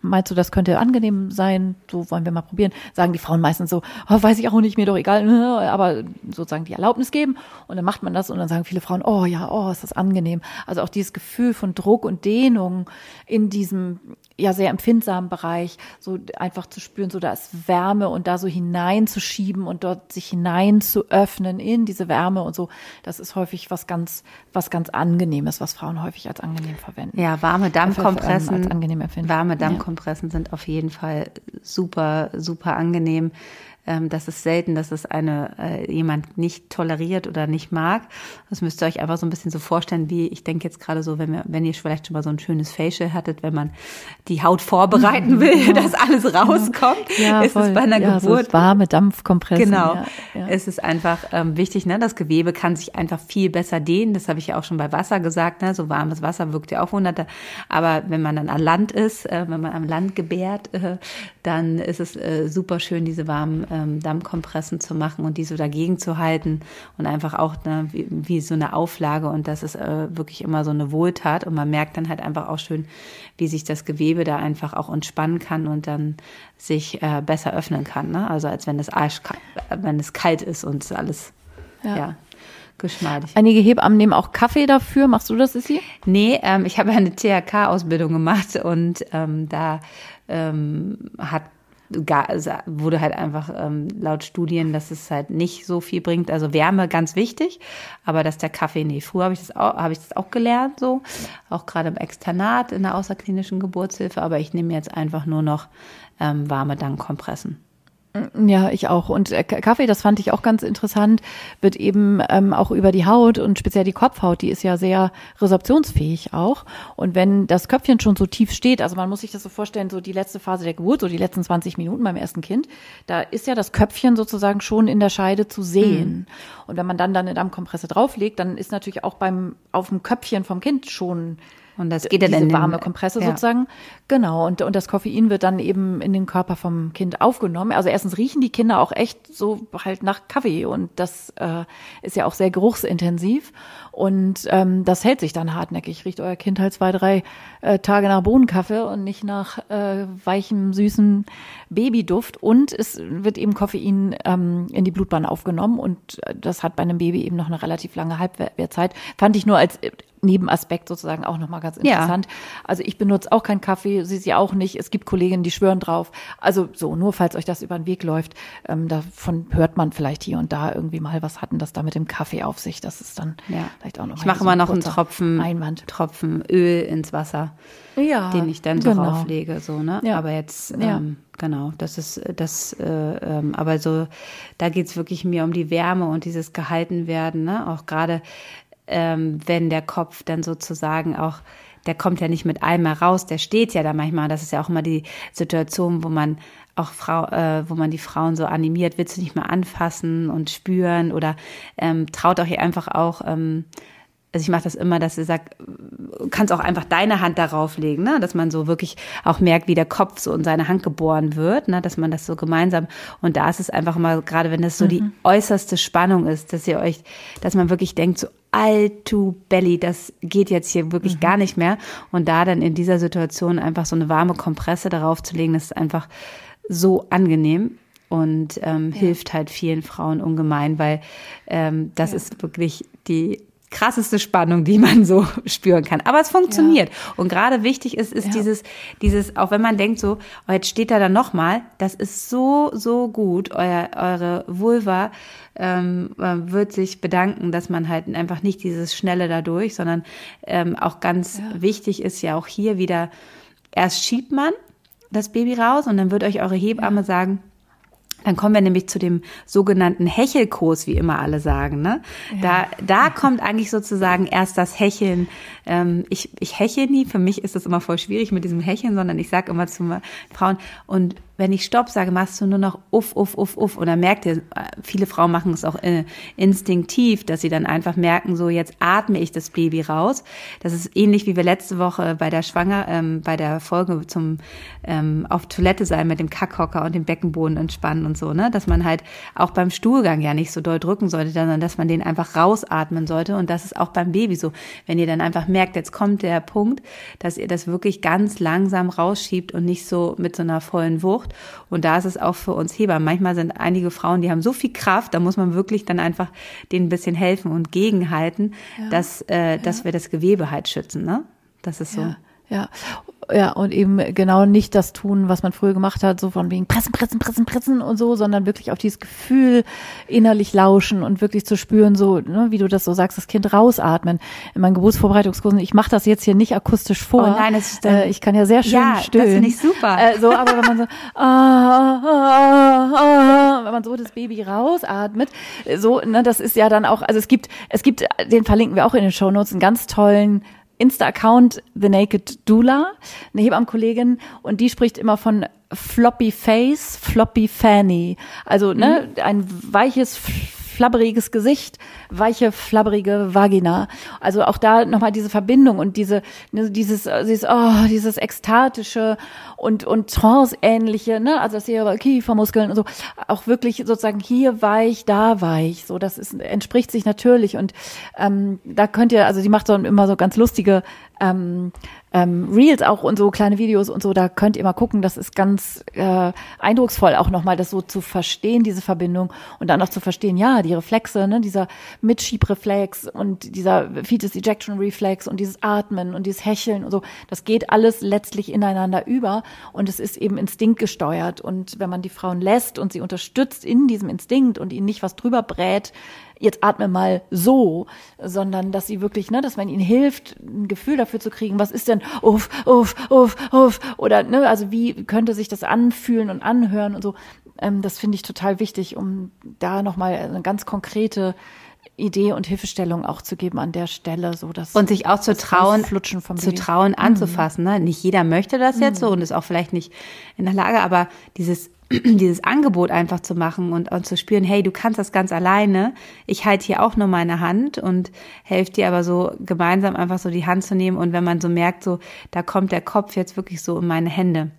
meinst du, das könnte angenehm sein? So wollen wir mal probieren. Sagen die Frauen Frauen meistens so, oh, weiß ich auch nicht, mir doch egal, aber sozusagen die Erlaubnis geben und dann macht man das und dann sagen viele Frauen, oh ja, oh, ist das angenehm. Also auch dieses Gefühl von Druck und Dehnung in diesem ja sehr empfindsamen Bereich, so einfach zu spüren, so da ist Wärme und da so hineinzuschieben und dort sich hinein zu öffnen in diese Wärme und so, das ist häufig was ganz, was ganz angenehmes, was Frauen häufig als angenehm verwenden. Ja, warme Dammkompressen, als angenehm empfinden. Warme Dammkompressen ja. sind auf jeden Fall super, super angenehm. Ähm, das ist selten, dass es eine äh, jemand nicht toleriert oder nicht mag. Das müsst ihr euch einfach so ein bisschen so vorstellen, wie ich denke jetzt gerade so, wenn wir, wenn ihr vielleicht schon mal so ein schönes Facial hattet, wenn man die Haut vorbereiten will, ja. dass alles rauskommt, ja, ist voll. es bei einer ja, Geburt so warme Dampfkompressen. Genau, ja, es ist einfach ähm, wichtig, ne? Das Gewebe kann sich einfach viel besser dehnen. Das habe ich ja auch schon bei Wasser gesagt. Ne? So warmes Wasser wirkt ja auch wunderte. Aber wenn man dann an Land ist, äh, wenn man am Land gebärt, äh, dann ist es äh, super schön, diese warmen ähm, Dammkompressen zu machen und die so dagegen zu halten und einfach auch ne, wie, wie so eine Auflage und das ist äh, wirklich immer so eine Wohltat und man merkt dann halt einfach auch schön, wie sich das Gewebe da einfach auch entspannen kann und dann sich äh, besser öffnen kann. Ne? Also als wenn es arschkalt, wenn es kalt ist und alles ja. ja geschmeidig. Einige Hebammen nehmen auch Kaffee dafür. Machst du das, Issi? Nee, ähm, ich habe eine THK-Ausbildung gemacht und ähm, da ähm, hat wurde halt einfach ähm, laut Studien, dass es halt nicht so viel bringt. Also Wärme ganz wichtig, aber dass der Kaffee, nee, früher habe ich das auch, habe ich das auch gelernt, so, auch gerade im Externat in der außerklinischen Geburtshilfe, aber ich nehme jetzt einfach nur noch ähm, warme Dankkompressen. Ja, ich auch. Und äh, Kaffee, das fand ich auch ganz interessant, wird eben ähm, auch über die Haut und speziell die Kopfhaut, die ist ja sehr resorptionsfähig auch. Und wenn das Köpfchen schon so tief steht, also man muss sich das so vorstellen, so die letzte Phase der Geburt, so die letzten 20 Minuten beim ersten Kind, da ist ja das Köpfchen sozusagen schon in der Scheide zu sehen. Mhm. Und wenn man dann dann eine Dammkompresse drauflegt, dann ist natürlich auch beim auf dem Köpfchen vom Kind schon und das geht ja dann in warme Kompresse ja. sozusagen. Genau. Und, und das Koffein wird dann eben in den Körper vom Kind aufgenommen. Also erstens riechen die Kinder auch echt so halt nach Kaffee und das äh, ist ja auch sehr geruchsintensiv. Und ähm, das hält sich dann hartnäckig. Riecht euer Kind halt zwei, drei äh, Tage nach Bohnenkaffee und nicht nach äh, weichem, süßen Babyduft. Und es wird eben Koffein ähm, in die Blutbahn aufgenommen und äh, das hat bei einem Baby eben noch eine relativ lange Halbwertzeit. Fand ich nur als Nebenaspekt sozusagen auch nochmal ganz interessant. Ja. Also ich benutze auch keinen Kaffee, sie sie auch nicht. Es gibt Kolleginnen, die schwören drauf. Also so, nur falls euch das über den Weg läuft, ähm, davon hört man vielleicht hier und da irgendwie mal, was hatten das da mit dem Kaffee auf sich. Das ist dann ja. vielleicht auch noch Ich mache immer noch einen Tropfen, Einwand. Tropfen Öl ins Wasser, ja, den ich dann so genau. rauflege. So, ne? Ja. Aber jetzt, ähm, genau, das ist das, äh, ähm, aber so, da geht's wirklich mir um die Wärme und dieses Gehaltenwerden, ne? Auch gerade ähm, wenn der Kopf dann sozusagen auch, der kommt ja nicht mit einmal raus, der steht ja da manchmal. Das ist ja auch immer die Situation, wo man auch Frau, äh, wo man die Frauen so animiert, willst du nicht mal anfassen und spüren oder ähm, traut euch einfach auch ähm, also ich mache das immer, dass sie sagt, kannst auch einfach deine Hand darauf legen, ne? dass man so wirklich auch merkt, wie der Kopf so in seine Hand geboren wird, ne? dass man das so gemeinsam und da ist es einfach mal, gerade wenn das so mhm. die äußerste Spannung ist, dass ihr euch, dass man wirklich denkt, so all to belly, das geht jetzt hier wirklich mhm. gar nicht mehr und da dann in dieser Situation einfach so eine warme Kompresse darauf zu legen, das ist einfach so angenehm und ähm, ja. hilft halt vielen Frauen ungemein, weil ähm, das ja. ist wirklich die krasseste Spannung, die man so spüren kann. Aber es funktioniert. Ja. Und gerade wichtig ist, ist ja. dieses, dieses, auch wenn man denkt so, oh, jetzt steht da dann nochmal, das ist so, so gut. Euer, eure Vulva ähm, äh, wird sich bedanken, dass man halt einfach nicht dieses Schnelle dadurch, sondern ähm, auch ganz ja. wichtig ist ja auch hier wieder, erst schiebt man das Baby raus und dann wird euch eure Hebamme sagen, dann kommen wir nämlich zu dem sogenannten Hechelkurs, wie immer alle sagen. Ne? Ja. Da, da kommt eigentlich sozusagen erst das Hecheln. Ähm, ich, ich hechel nie, für mich ist das immer voll schwierig mit diesem Hecheln, sondern ich sage immer zu Frauen, und wenn ich Stopp sage, machst du nur noch uff, uff, uff, uff. Und dann merkt ihr, viele Frauen machen es auch äh, instinktiv, dass sie dann einfach merken, so jetzt atme ich das Baby raus. Das ist ähnlich wie wir letzte Woche bei der Schwanger, ähm, bei der Folge zum ähm, auf Toilette sein mit dem Kackhocker und dem Beckenboden entspannen und so, ne? Dass man halt auch beim Stuhlgang ja nicht so doll drücken sollte, sondern dass man den einfach rausatmen sollte. Und das ist auch beim Baby so. Wenn ihr dann einfach merkt, jetzt kommt der Punkt, dass ihr das wirklich ganz langsam rausschiebt und nicht so mit so einer vollen Wucht Frucht. Und da ist es auch für uns Hebammen. Manchmal sind einige Frauen, die haben so viel Kraft, da muss man wirklich dann einfach denen ein bisschen helfen und gegenhalten, ja. dass, äh, dass ja. wir das Gewebe halt schützen. Ne? Das ist so. Ja. Ja, und eben genau nicht das tun, was man früher gemacht hat, so von wegen pressen, pressen, pressen, pressen und so, sondern wirklich auf dieses Gefühl innerlich lauschen und wirklich zu spüren, so, ne, wie du das so sagst, das Kind rausatmen. In meinen Geburtsvorbereitungskursen, ich mache das jetzt hier nicht akustisch vor. Oh nein, das ist äh, ich kann ja sehr schön ja, stöhnen. Das finde ich super. Äh, so, aber wenn man so, ah, ah, ah, wenn man so das Baby rausatmet, so, ne, das ist ja dann auch, also es gibt, es gibt, den verlinken wir auch in den Show Notes, einen ganz tollen Insta-Account The Naked Doula, eine Hebammenkollegin, und die spricht immer von Floppy Face, Floppy Fanny. Also ne, mhm. ein weiches, flabberiges Gesicht, weiche, flabberige Vagina. Also auch da nochmal diese Verbindung und diese, ne, dieses, dieses, oh, dieses ekstatische und, und trance-ähnliche, ne, also das ihre Kiefermuskeln und so, auch wirklich sozusagen hier weich, da weich, so, das ist, entspricht sich natürlich und ähm, da könnt ihr, also die macht so immer so ganz lustige ähm, ähm, Reels auch und so kleine Videos und so, da könnt ihr mal gucken, das ist ganz äh, eindrucksvoll auch nochmal, das so zu verstehen, diese Verbindung. Und dann auch zu verstehen, ja, die Reflexe, ne, dieser Mitschieb-Reflex und dieser Fetus Ejection Reflex und dieses Atmen und dieses Hecheln und so, das geht alles letztlich ineinander über und es ist eben instinktgesteuert. Und wenn man die Frauen lässt und sie unterstützt in diesem Instinkt und ihnen nicht was drüber brät, jetzt atme mal so, sondern dass sie wirklich, ne, dass man ihnen hilft, ein Gefühl dafür zu kriegen, was ist denn uff, uff, uff, uff, oder, ne, also wie könnte sich das anfühlen und anhören und so. Ähm, das finde ich total wichtig, um da nochmal eine ganz konkrete Idee und Hilfestellung auch zu geben an der Stelle, so dass und sich auch zu trauen, zu trauen mhm. anzufassen. Ne? Nicht jeder möchte das jetzt mhm. so und ist auch vielleicht nicht in der Lage, aber dieses dieses Angebot einfach zu machen und, und zu spüren, hey, du kannst das ganz alleine. Ich halte hier auch nur meine Hand und helfe dir aber so gemeinsam einfach so die Hand zu nehmen. Und wenn man so merkt, so, da kommt der Kopf jetzt wirklich so in meine Hände.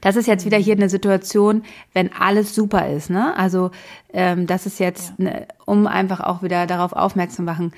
Das ist jetzt wieder hier eine Situation, wenn alles super ist, ne? Also ähm, das ist jetzt, ja. ne, um einfach auch wieder darauf aufmerksam zu machen,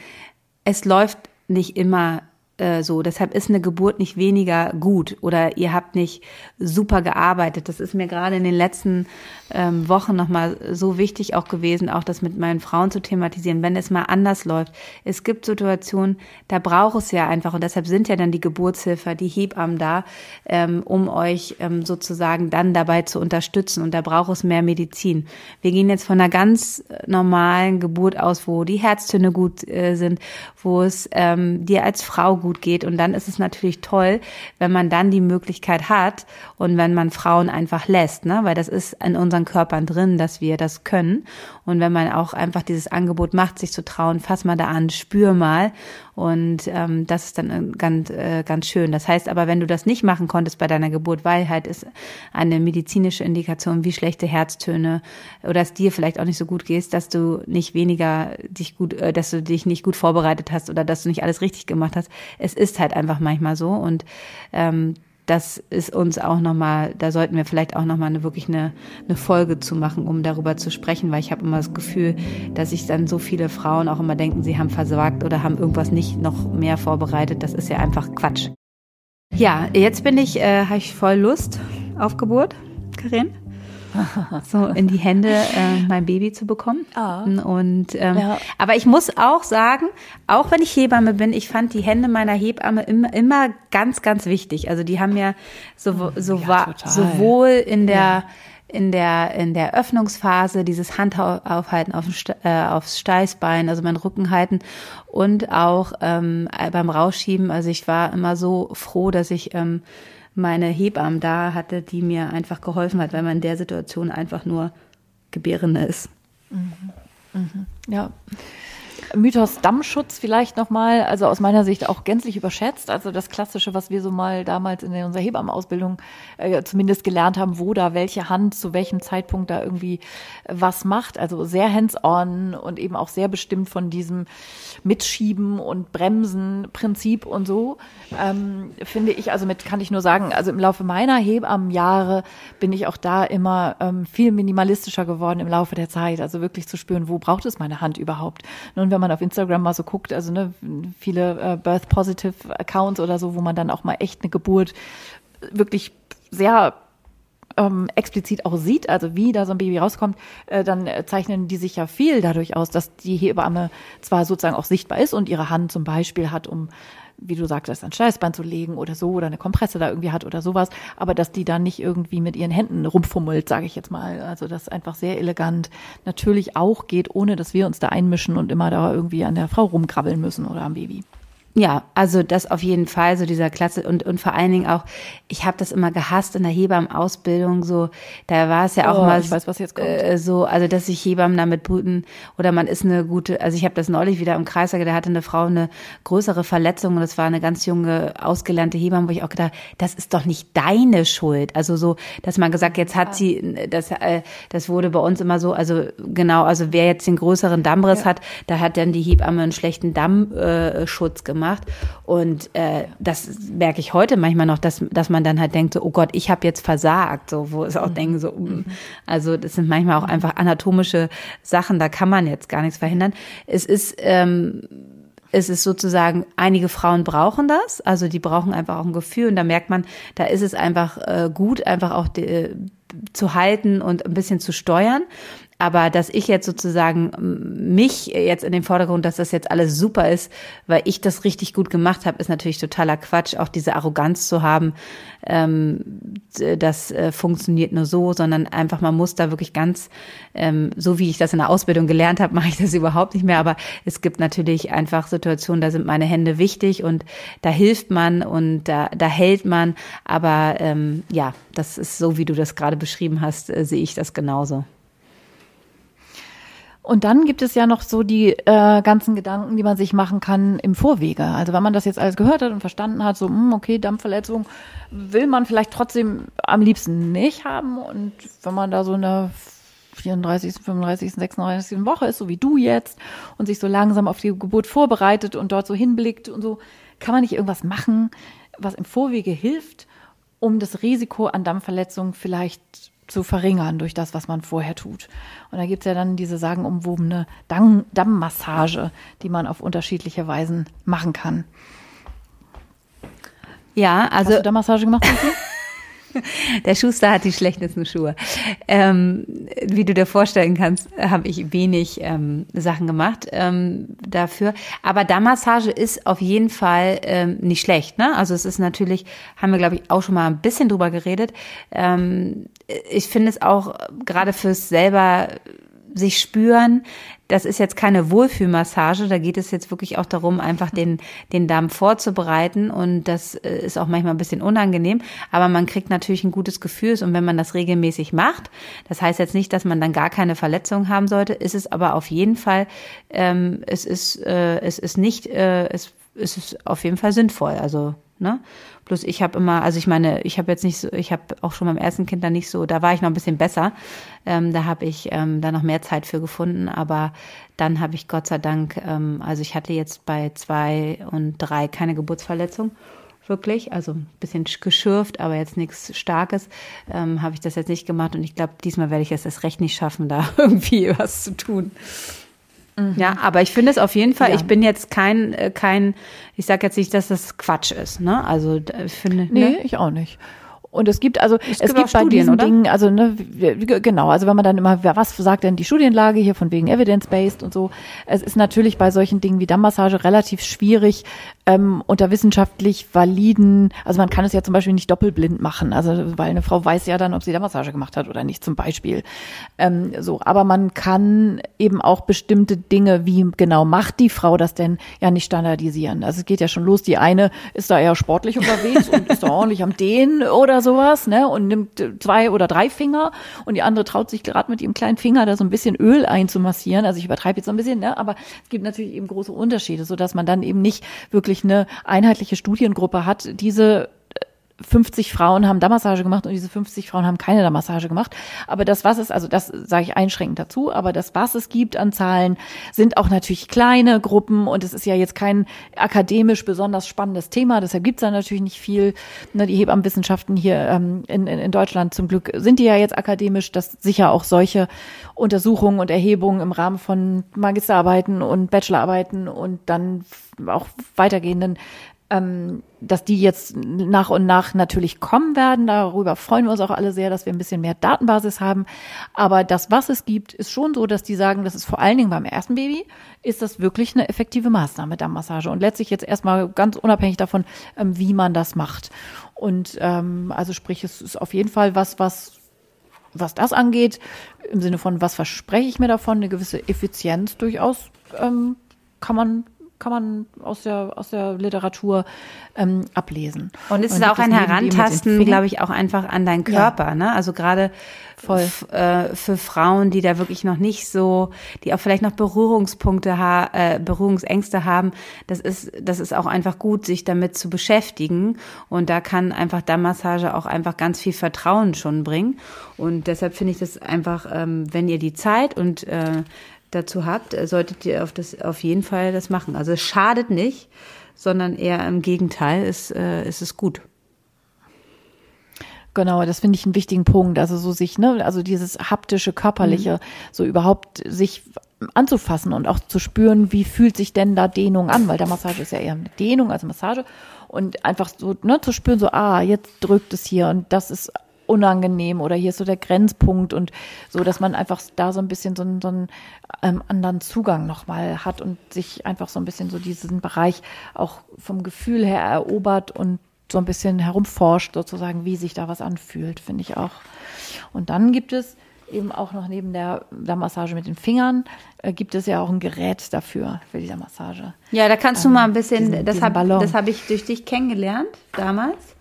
es läuft nicht immer äh, so. Deshalb ist eine Geburt nicht weniger gut oder ihr habt nicht super gearbeitet. Das ist mir gerade in den letzten ähm, Wochen nochmal so wichtig auch gewesen, auch das mit meinen Frauen zu thematisieren, wenn es mal anders läuft. Es gibt Situationen, da braucht es ja einfach und deshalb sind ja dann die Geburtshilfe, die Hebammen da, ähm, um euch ähm, sozusagen dann dabei zu unterstützen und da braucht es mehr Medizin. Wir gehen jetzt von einer ganz normalen Geburt aus, wo die Herztöne gut äh, sind, wo es ähm, dir als Frau gut geht und dann ist es natürlich toll, wenn man dann die Möglichkeit hat und wenn man Frauen einfach lässt, ne, weil das ist in unseren Körpern drin, dass wir das können. Und wenn man auch einfach dieses Angebot macht, sich zu trauen, fass mal da an, spür mal. Und ähm, das ist dann ganz, äh, ganz schön. Das heißt aber, wenn du das nicht machen konntest bei deiner Geburt, weil halt ist eine medizinische Indikation wie schlechte Herztöne oder es dir vielleicht auch nicht so gut geht, dass du nicht weniger dich gut, äh, dass du dich nicht gut vorbereitet hast oder dass du nicht alles richtig gemacht hast. Es ist halt einfach manchmal so und ähm, das ist uns auch nochmal, da sollten wir vielleicht auch nochmal eine, wirklich eine, eine Folge zu machen, um darüber zu sprechen, weil ich habe immer das Gefühl, dass sich dann so viele Frauen auch immer denken, sie haben versagt oder haben irgendwas nicht noch mehr vorbereitet. Das ist ja einfach Quatsch. Ja, jetzt bin ich, äh, habe ich voll Lust auf Geburt, Karin so in die Hände äh, mein Baby zu bekommen. Ah. Und ähm, ja. aber ich muss auch sagen, auch wenn ich Hebamme bin, ich fand die Hände meiner Hebamme immer, immer ganz, ganz wichtig. Also die haben mir so, so ja, sowohl in der ja in der, in der Öffnungsphase dieses Handaufhalten auf äh, aufs Steißbein, also mein Rücken halten und auch ähm, beim Rausschieben. Also ich war immer so froh, dass ich ähm, meine Hebammen da hatte, die mir einfach geholfen hat, weil man in der Situation einfach nur Gebärende ist. Mhm. Mhm. Ja. Mythos Dammschutz vielleicht nochmal, also aus meiner Sicht auch gänzlich überschätzt. Also das Klassische, was wir so mal damals in unserer Hebammenausbildung äh, zumindest gelernt haben, wo da welche Hand zu welchem Zeitpunkt da irgendwie was macht. Also sehr hands-on und eben auch sehr bestimmt von diesem Mitschieben und Bremsen-Prinzip und so. Ähm, finde ich, also mit kann ich nur sagen, also im Laufe meiner Hebammenjahre bin ich auch da immer ähm, viel minimalistischer geworden im Laufe der Zeit. Also wirklich zu spüren, wo braucht es meine Hand überhaupt? Nun, wenn man auf Instagram mal so guckt, also ne, viele äh, Birth Positive Accounts oder so, wo man dann auch mal echt eine Geburt wirklich sehr ähm, explizit auch sieht, also wie da so ein Baby rauskommt, äh, dann zeichnen die sich ja viel dadurch aus, dass die Hebamme zwar sozusagen auch sichtbar ist und ihre Hand zum Beispiel hat, um wie du sagtest, ein Steißbein zu legen oder so oder eine Kompresse da irgendwie hat oder sowas, aber dass die dann nicht irgendwie mit ihren Händen rumfummelt, sage ich jetzt mal. Also das einfach sehr elegant natürlich auch geht, ohne dass wir uns da einmischen und immer da irgendwie an der Frau rumkrabbeln müssen oder am Baby. Ja, also das auf jeden Fall, so dieser Klasse und, und vor allen Dingen auch, ich habe das immer gehasst in der Hebammenausbildung, so, da war es ja auch Oh, mal ich weiß, was jetzt kommt. Äh, so, also dass sich Hebammen damit brüten oder man ist eine gute, also ich habe das neulich wieder im Kreis da hatte eine Frau eine größere Verletzung und das war eine ganz junge, ausgelernte Hebamme, wo ich auch gedacht, das ist doch nicht deine Schuld. Also so, dass man gesagt, jetzt hat sie, das, äh, das wurde bei uns immer so, also genau, also wer jetzt den größeren Dammriss hat, da hat dann die Hebamme einen schlechten Dammschutz äh, Schutz gemacht. Und äh, das merke ich heute manchmal noch, dass, dass man dann halt denkt, so, oh Gott, ich habe jetzt versagt. So, wo es auch denken, so, mm. also das sind manchmal auch einfach anatomische Sachen, da kann man jetzt gar nichts verhindern. Es ist ähm, es ist sozusagen, einige Frauen brauchen das, also die brauchen einfach auch ein Gefühl und da merkt man, da ist es einfach äh, gut, einfach auch die, äh, zu halten und ein bisschen zu steuern. Aber dass ich jetzt sozusagen m, mich jetzt in den Vordergrund, dass das jetzt alles super ist, weil ich das richtig gut gemacht habe, ist natürlich totaler Quatsch. Auch diese Arroganz zu haben, ähm, das äh, funktioniert nur so, sondern einfach man muss da wirklich ganz, ähm, so wie ich das in der Ausbildung gelernt habe, mache ich das überhaupt nicht mehr. Aber es gibt natürlich einfach Situationen, da sind meine Hände wichtig und da hilft man und da, da hält man. Aber ähm, ja, das ist so, wie du das gerade beschrieben hast, äh, sehe ich das genauso. Und dann gibt es ja noch so die äh, ganzen Gedanken, die man sich machen kann im Vorwege. Also wenn man das jetzt alles gehört hat und verstanden hat, so, hm, okay, Dampfverletzung will man vielleicht trotzdem am liebsten nicht haben. Und wenn man da so in der 34., 35., 36. Woche ist, so wie du jetzt, und sich so langsam auf die Geburt vorbereitet und dort so hinblickt und so, kann man nicht irgendwas machen, was im Vorwege hilft, um das Risiko an Dampfverletzungen vielleicht zu verringern durch das, was man vorher tut. Und da gibt's ja dann diese sagenumwobene Damm Dammmassage, die man auf unterschiedliche Weisen machen kann. Ja, Hast also du Dammmassage gemacht? Der Schuster hat die schlechtesten Schuhe. Ähm, wie du dir vorstellen kannst, habe ich wenig ähm, Sachen gemacht ähm, dafür. Aber Dammmassage ist auf jeden Fall ähm, nicht schlecht. Ne? Also es ist natürlich, haben wir glaube ich auch schon mal ein bisschen drüber geredet. Ähm, ich finde es auch gerade fürs selber sich spüren, das ist jetzt keine Wohlfühlmassage, da geht es jetzt wirklich auch darum, einfach den, den Darm vorzubereiten. Und das äh, ist auch manchmal ein bisschen unangenehm, aber man kriegt natürlich ein gutes Gefühl. Und wenn man das regelmäßig macht, das heißt jetzt nicht, dass man dann gar keine Verletzung haben sollte, ist es aber auf jeden Fall, ähm, es ist, äh, es ist nicht, äh, es, es ist auf jeden Fall sinnvoll, also Ne? Bloß ich habe immer, also ich meine, ich habe jetzt nicht so, ich habe auch schon beim ersten Kind da nicht so, da war ich noch ein bisschen besser. Ähm, da habe ich ähm, da noch mehr Zeit für gefunden, aber dann habe ich Gott sei Dank, ähm, also ich hatte jetzt bei zwei und drei keine Geburtsverletzung. Wirklich, also ein bisschen geschürft, aber jetzt nichts Starkes, ähm, habe ich das jetzt nicht gemacht und ich glaube, diesmal werde ich es erst recht nicht schaffen, da irgendwie was zu tun. Ja, aber ich finde es auf jeden Fall, Ja. ich bin jetzt kein, äh, kein, ich sage jetzt nicht, dass das Quatsch ist, ne? Also ich finde, Nee, ne? ich auch nicht. Und es gibt also, es, gibt gibt, bei Studien, diesen oder? Dingen, also ne, genau, also wenn man dann immer, was sagt denn die Studienlage hier von wegen evidence-based und so, es ist natürlich bei solchen Dingen wie Dammmassage relativ schwierig, ähm, unter wissenschaftlich validen, also man kann es ja zum Beispiel nicht doppelblind machen, also weil eine Frau weiß ja dann, ob sie Dammmassage gemacht hat oder nicht, zum Beispiel. Ähm, so, aber man kann eben auch bestimmte Dinge, wie genau macht die Frau das denn, ja nicht standardisieren. Also es geht ja schon los, die eine ist da eher sportlich unterwegs und ist da ordentlich am Dehnen oder sowas, ne, und nimmt zwei oder drei Finger und die andere traut sich gerade mit ihrem kleinen Finger da so ein bisschen Öl einzumassieren. Also ich übertreibe jetzt so ein bisschen, ne, aber es gibt natürlich eben große Unterschiede, so dass man dann eben nicht wirklich eine einheitliche Studiengruppe hat. Diese 50 Frauen haben Dammmassage gemacht und diese 50 Frauen haben keine Dammmassage gemacht. Aber das, was es, also das sage ich einschränkend dazu, aber das, was es gibt an Zahlen, sind auch natürlich kleine Gruppen und es ist ja jetzt kein akademisch besonders spannendes Thema, deshalb gibt es da natürlich nicht viel. Ne, die Hebammenwissenschaften hier ähm, in, in, in Deutschland zum Glück sind die ja jetzt akademisch, dass sicher auch solche Untersuchungen und Erhebungen im Rahmen von Magisterarbeiten und Bachelorarbeiten und dann auch weitergehenden ähm, dass die jetzt nach und nach natürlich kommen werden. Darüber freuen wir uns auch alle sehr, dass wir ein bisschen mehr Datenbasis haben. Aber das, was es gibt, ist schon so, dass die sagen, das ist vor allen Dingen beim ersten Baby, ist das wirklich eine effektive Maßnahme, Dammmassage. Und letztlich jetzt erstmal ganz unabhängig davon, ähm, wie man das macht. Und ähm, also sprich, es ist auf jeden Fall was, was was das angeht, im Sinne von, was verspreche ich mir davon, eine gewisse Effizienz durchaus ähm, kann man kann man aus der, aus der Literatur ähm, ablesen. Und es ist auch ein Herantasten, glaube ich, auch einfach an deinen Körper, ja. ne? Also gerade. Äh, für Frauen, die da wirklich noch nicht so, die auch vielleicht noch Berührungspunkte ha äh, Berührungsängste haben, das ist, das ist auch einfach gut, sich damit zu beschäftigen. Und da kann einfach Dammmassage auch einfach ganz viel Vertrauen schon bringen. Und deshalb finde ich das einfach, ähm, wenn ihr die Zeit und äh, dazu habt, äh, solltet ihr auf das auf jeden Fall das machen. Also es schadet nicht, sondern eher im Gegenteil, ist, äh, ist es gut. Genau, das finde ich einen wichtigen Punkt. Also so sich, ne, also dieses haptische, körperliche, mhm. so überhaupt sich anzufassen und auch zu spüren, wie fühlt sich denn da Dehnung an, weil der Massage ist ja eher eine Dehnung als Massage und einfach so, ne, zu spüren, so, ah, jetzt drückt es hier und das ist unangenehm oder hier ist so der Grenzpunkt und so, dass man einfach da so ein bisschen so einen, so einen ähm, anderen Zugang nochmal hat und sich einfach so ein bisschen so diesen Bereich auch vom Gefühl her erobert und so ein bisschen herumforscht, sozusagen, wie sich da was anfühlt, finde ich auch. Und dann gibt es eben auch noch neben der, der Massage mit den Fingern, äh, gibt es ja auch ein Gerät dafür, für diese Massage. Ja, da kannst ähm, du mal ein bisschen, diesen, das habe hab ich durch dich kennengelernt damals.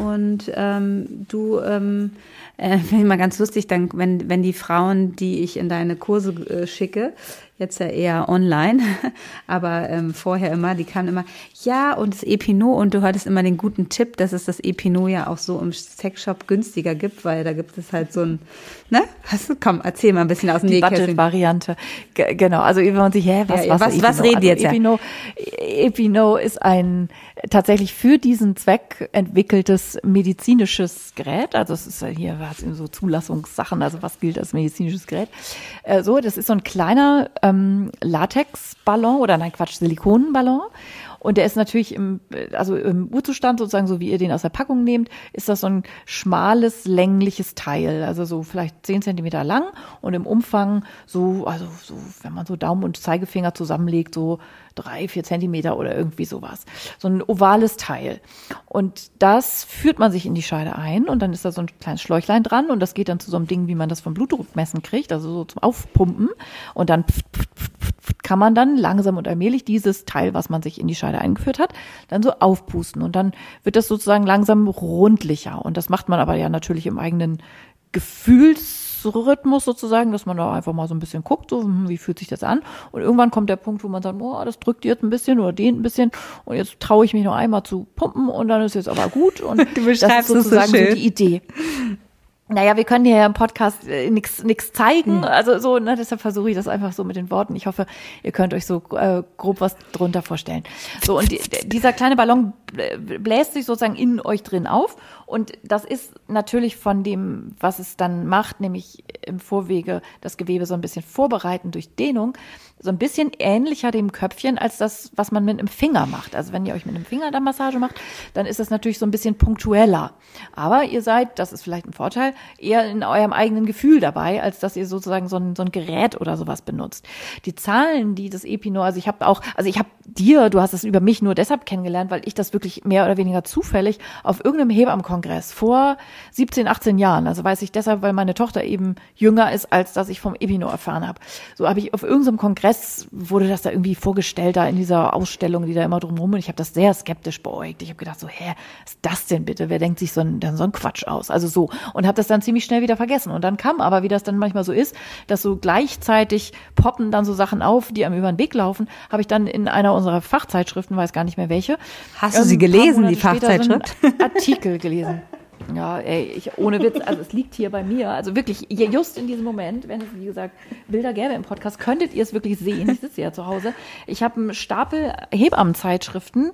Und ähm, du, ähm, äh, finde ich mal ganz lustig, dann, wenn, wenn die Frauen, die ich in deine Kurse äh, schicke, jetzt ja eher online, aber ähm, vorher immer, die kamen immer, ja, und das Epinot, und du hattest immer den guten Tipp, dass es das Epinot ja auch so im Sexshop günstiger gibt, weil da gibt es halt so ein, ne? Hast du, komm, erzähl mal ein bisschen aus dem Die Budget-Variante. Genau, also wenn man sich, hä, was, ja, was, was, was reden also, jetzt? Epinot, Epinot ist ein tatsächlich für diesen Zweck entwickeltes medizinisches Gerät, also es ist hier was so Zulassungssachen, also was gilt als medizinisches Gerät. Äh, so, das ist so ein kleiner ähm, Latexballon oder nein, Quatsch, Silikonenballon. Und der ist natürlich im, also im Urzustand sozusagen, so wie ihr den aus der Packung nehmt, ist das so ein schmales, längliches Teil. Also so vielleicht zehn Zentimeter lang und im Umfang so, also so, wenn man so Daumen und Zeigefinger zusammenlegt, so drei, vier Zentimeter oder irgendwie sowas. So ein ovales Teil. Und das führt man sich in die Scheide ein und dann ist da so ein kleines Schläuchlein dran und das geht dann zu so einem Ding, wie man das vom Blutdruckmessen kriegt, also so zum Aufpumpen. Und dann pft, pft, kann man dann langsam und allmählich dieses Teil, was man sich in die Scheide eingeführt hat, dann so aufpusten. Und dann wird das sozusagen langsam rundlicher. Und das macht man aber ja natürlich im eigenen Gefühlsrhythmus sozusagen, dass man da einfach mal so ein bisschen guckt, so, hm, wie fühlt sich das an? Und irgendwann kommt der Punkt, wo man sagt, oh, das drückt jetzt ein bisschen oder dehnt ein bisschen und jetzt traue ich mich noch einmal zu pumpen und dann ist jetzt aber gut und du beschreibst das ist sozusagen so, so die Idee. Naja, wir können dir ja im Podcast äh, nichts nix zeigen. Hm. Also so, ne, deshalb versuche ich das einfach so mit den Worten. Ich hoffe, ihr könnt euch so äh, grob was drunter vorstellen. So, und die, dieser kleine Ballon bläst sich sozusagen in euch drin auf. Und das ist natürlich von dem, was es dann macht, nämlich im Vorwege das Gewebe so ein bisschen vorbereiten durch Dehnung, so ein bisschen ähnlicher dem Köpfchen als das, was man mit einem Finger macht. Also wenn ihr euch mit einem Finger da Massage macht, dann ist das natürlich so ein bisschen punktueller. Aber ihr seid, das ist vielleicht ein Vorteil, eher in eurem eigenen Gefühl dabei, als dass ihr sozusagen so ein, so ein Gerät oder sowas benutzt. Die Zahlen, die das Epinor, also ich habe auch, also ich habe dir, du hast es über mich nur deshalb kennengelernt, weil ich das wirklich mehr oder weniger zufällig auf irgendeinem Hebammenkongress vor 17, 18 Jahren, also weiß ich deshalb, weil meine Tochter eben jünger ist, als dass ich vom Epinor erfahren habe. So habe ich auf irgendeinem Kongress wurde das da irgendwie vorgestellt, da in dieser Ausstellung, die da immer drumherum und ich habe das sehr skeptisch beäugt. Ich habe gedacht so, hä, was ist das denn bitte? Wer denkt sich so ein, dann so ein Quatsch aus? Also so und habe das dann ziemlich schnell wieder vergessen und dann kam aber, wie das dann manchmal so ist, dass so gleichzeitig poppen dann so Sachen auf, die einem über den Weg laufen, habe ich dann in einer unserer Fachzeitschriften, weiß gar nicht mehr welche. Hast du sie ähm, gelesen, die Fachzeitschrift? So Artikel gelesen. Ja, ey, ich, ohne Witz, also es liegt hier bei mir. Also wirklich, just in diesem Moment, wenn es, wie gesagt, Bilder gäbe im Podcast, könntet ihr es wirklich sehen. Ich sitze ja zu Hause. Ich habe einen Stapel Hebammenzeitschriften.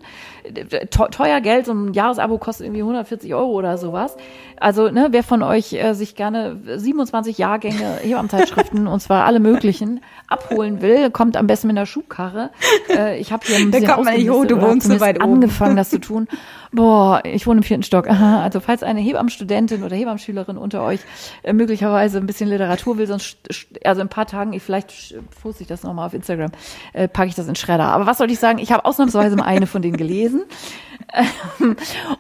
Teuer Geld, so ein Jahresabo kostet irgendwie 140 Euro oder sowas. Also, ne, wer von euch äh, sich gerne 27 Jahrgänge Hebammenzeitschriften, und zwar alle möglichen, abholen will, kommt am besten mit einer Schubkarre. Äh, ich habe hier ein bisschen da kommt man nicht hoch, du wohnst so weit angefangen, das zu tun. Boah, ich wohne im vierten Stock. Aha, also falls eine Hebammenstudentin oder Hebammenschülerin unter euch äh, möglicherweise ein bisschen Literatur will, sonst also in ein paar Tagen, ich vielleicht poste ich das nochmal auf Instagram, äh, packe ich das in Schredder. Aber was soll ich sagen? Ich habe ausnahmsweise mal eine von denen gelesen.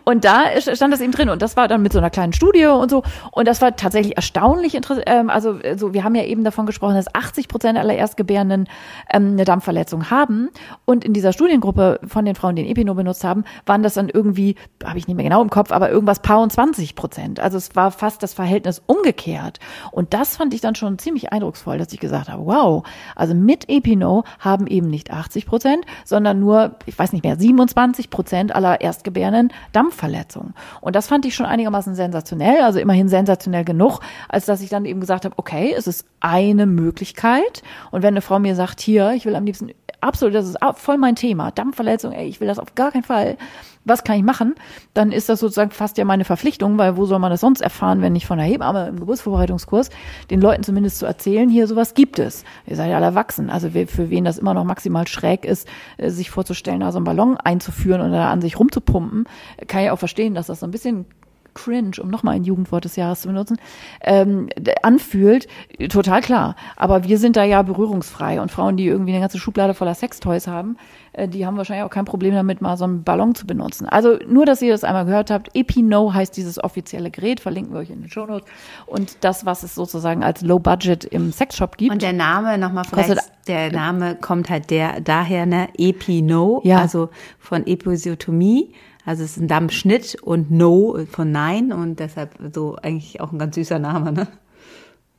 Und da stand das eben drin und das war dann mit so einer kleinen Studie und so und das war tatsächlich erstaunlich interessant. Ähm, also, also wir haben ja eben davon gesprochen, dass 80 Prozent aller Erstgebärenden ähm, eine Dampfverletzung haben und in dieser Studiengruppe von den Frauen, die den Epino benutzt haben, waren das dann irgendwie, habe ich nicht mehr genau im Kopf, aber irgendwas paar und 20 Prozent. Also es war fast das Verhältnis umgekehrt und das fand ich dann schon ziemlich eindrucksvoll, dass ich gesagt habe, wow, also mit Epino haben eben nicht 80 Prozent, sondern nur, ich weiß nicht mehr, 27 Prozent aller Erstgebärenden Dampfverletzungen. Und das fand ich schon einigermaßen sensationell, also immerhin sensationell genug, als dass ich dann eben gesagt habe, okay, es ist eine Möglichkeit. Und wenn eine Frau mir sagt, hier, ich will am liebsten absolut, das ist voll mein Thema, Dampfverletzung, ey, ich will das auf gar keinen Fall, was kann ich machen? Dann ist das sozusagen fast ja meine Verpflichtung, weil wo soll man das sonst erfahren, wenn nicht von der Hebamme im Geburtsvorbereitungskurs, den Leuten zumindest zu erzählen, hier sowas gibt es. Ihr seid ja alle erwachsen. Also für wen das immer noch maximal schräg ist, äh, sich vorzustellen, da so einen Ballon einzuführen und da an sich rumzupumpen, kann ich auch verstehen, dass das so ein bisschen cringe, um nochmal ein Jugendwort des Jahres zu benutzen, ähm, anfühlt, total klar. Aber wir sind da ja berührungsfrei und Frauen, die irgendwie eine ganze Schublade voller Sextoys haben, äh, die haben wahrscheinlich auch kein Problem damit, mal so einen Ballon zu benutzen. Also nur, dass ihr das einmal gehört habt, Epino heißt dieses offizielle Gerät, verlinken wir euch in den Show Notes. Und das, was es sozusagen als Low Budget im Sexshop gibt. Und der Name nochmal vielleicht, der Name kommt halt der daher, ne, Epino, ja. also von Episiotomie also es ist ein Dampfschnitt und No von Nein und deshalb so eigentlich auch ein ganz süßer Name, ne?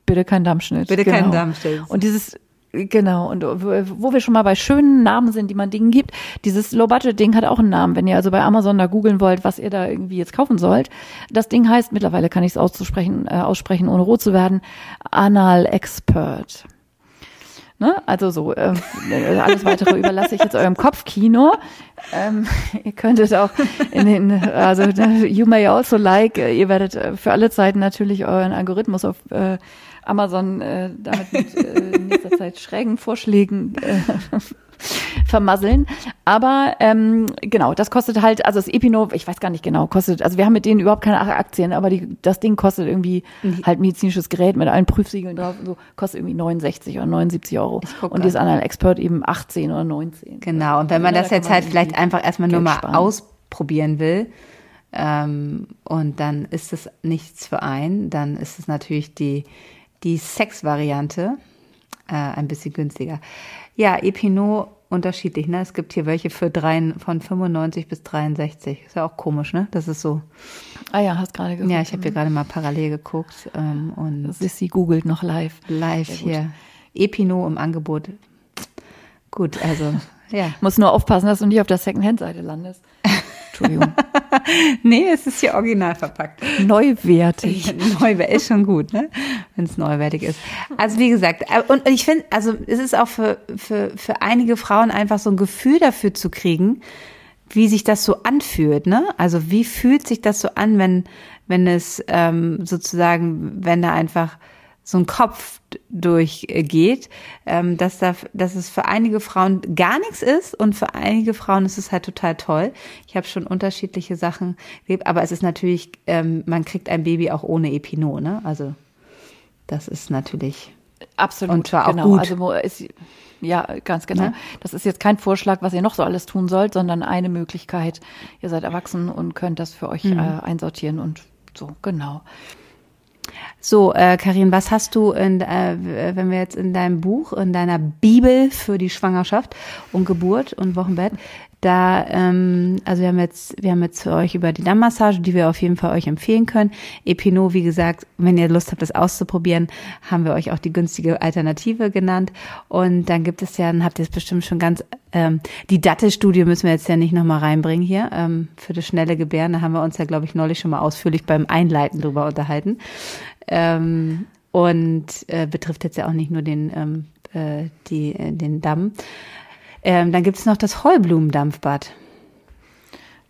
Bitte kein Dampfschnitt. Bitte genau. kein Dampfschnitt. Und dieses Genau, und wo wir schon mal bei schönen Namen sind, die man Dingen gibt, dieses Low-Budget-Ding hat auch einen Namen. Wenn ihr also bei Amazon da googeln wollt, was ihr da irgendwie jetzt kaufen sollt, das Ding heißt, mittlerweile kann ich es auszusprechen, äh, aussprechen, ohne rot zu werden, Anal Expert. Ne? Also so, äh, alles weitere überlasse ich jetzt eurem Kopfkino. Ähm, ihr könntet auch in den, also you may also like, äh, ihr werdet äh, für alle Zeiten natürlich euren Algorithmus auf äh, Amazon äh, damit mit äh, in nächster Zeit schrägen Vorschlägen äh, vermasseln. Aber ähm, genau, das kostet halt, also das Epino, ich weiß gar nicht genau, kostet, also wir haben mit denen überhaupt keine Aktien, aber die, das Ding kostet irgendwie mhm. halt medizinisches Gerät mit allen Prüfsiegeln drauf und so, kostet irgendwie 69 oder 79 Euro. Und die ist an einem Expert eben 18 oder 19. Genau, und wenn man das jetzt halt vielleicht einfach erstmal nur mal sparen. ausprobieren will, ähm, und dann ist es nichts für einen, dann ist es natürlich die, die Sex-Variante äh, ein bisschen günstiger. Ja, Epinot unterschiedlich, ne? Es gibt hier welche für drei, von 95 bis 63. Ist ja auch komisch, ne? Das ist so. Ah ja, hast gerade geguckt. Ja, ich habe hier gerade mal parallel geguckt. Ähm, und Sissy googelt noch live. Live hier. Epinot im Angebot. Gut, also, ja. Muss nur aufpassen, dass du nicht auf der Secondhand-Seite landest. Entschuldigung. nee, es ist hier original verpackt. Neuwertig. Neuwertig ist schon gut, ne? Wenn es neuwertig ist. Also wie gesagt, äh, und ich finde, also es ist auch für, für, für einige Frauen einfach so ein Gefühl dafür zu kriegen, wie sich das so anfühlt, ne? Also wie fühlt sich das so an, wenn, wenn es ähm, sozusagen, wenn da einfach so ein Kopf durchgeht, ähm, dass, da, dass es für einige Frauen gar nichts ist und für einige Frauen ist es halt total toll. Ich habe schon unterschiedliche Sachen erlebt, aber es ist natürlich, ähm, man kriegt ein Baby auch ohne Epino, ne? Also das ist natürlich absolut und zwar genau. auch gut. Also ist, ja, ganz genau. Ne? Das ist jetzt kein Vorschlag, was ihr noch so alles tun sollt, sondern eine Möglichkeit. Ihr seid erwachsen und könnt das für euch mhm. äh, einsortieren und so, genau. So, äh, Karin, was hast du, in, äh, wenn wir jetzt in deinem Buch, in deiner Bibel für die Schwangerschaft und Geburt und Wochenbett, da, ähm, also wir haben jetzt, wir haben jetzt für euch über die Dammmassage, die wir auf jeden Fall euch empfehlen können. Epino, wie gesagt, wenn ihr Lust habt, das auszuprobieren, haben wir euch auch die günstige Alternative genannt. Und dann gibt es ja, dann habt ihr es bestimmt schon ganz, ähm, die Dattelstudie müssen wir jetzt ja nicht nochmal reinbringen hier, ähm, für das schnelle Gebären. Da haben wir uns ja, glaube ich, neulich schon mal ausführlich beim Einleiten drüber unterhalten. Ähm, und äh, betrifft jetzt ja auch nicht nur den, ähm, äh, die, äh, den Damm. Ähm, dann gibt es noch das Heublumendampfbad.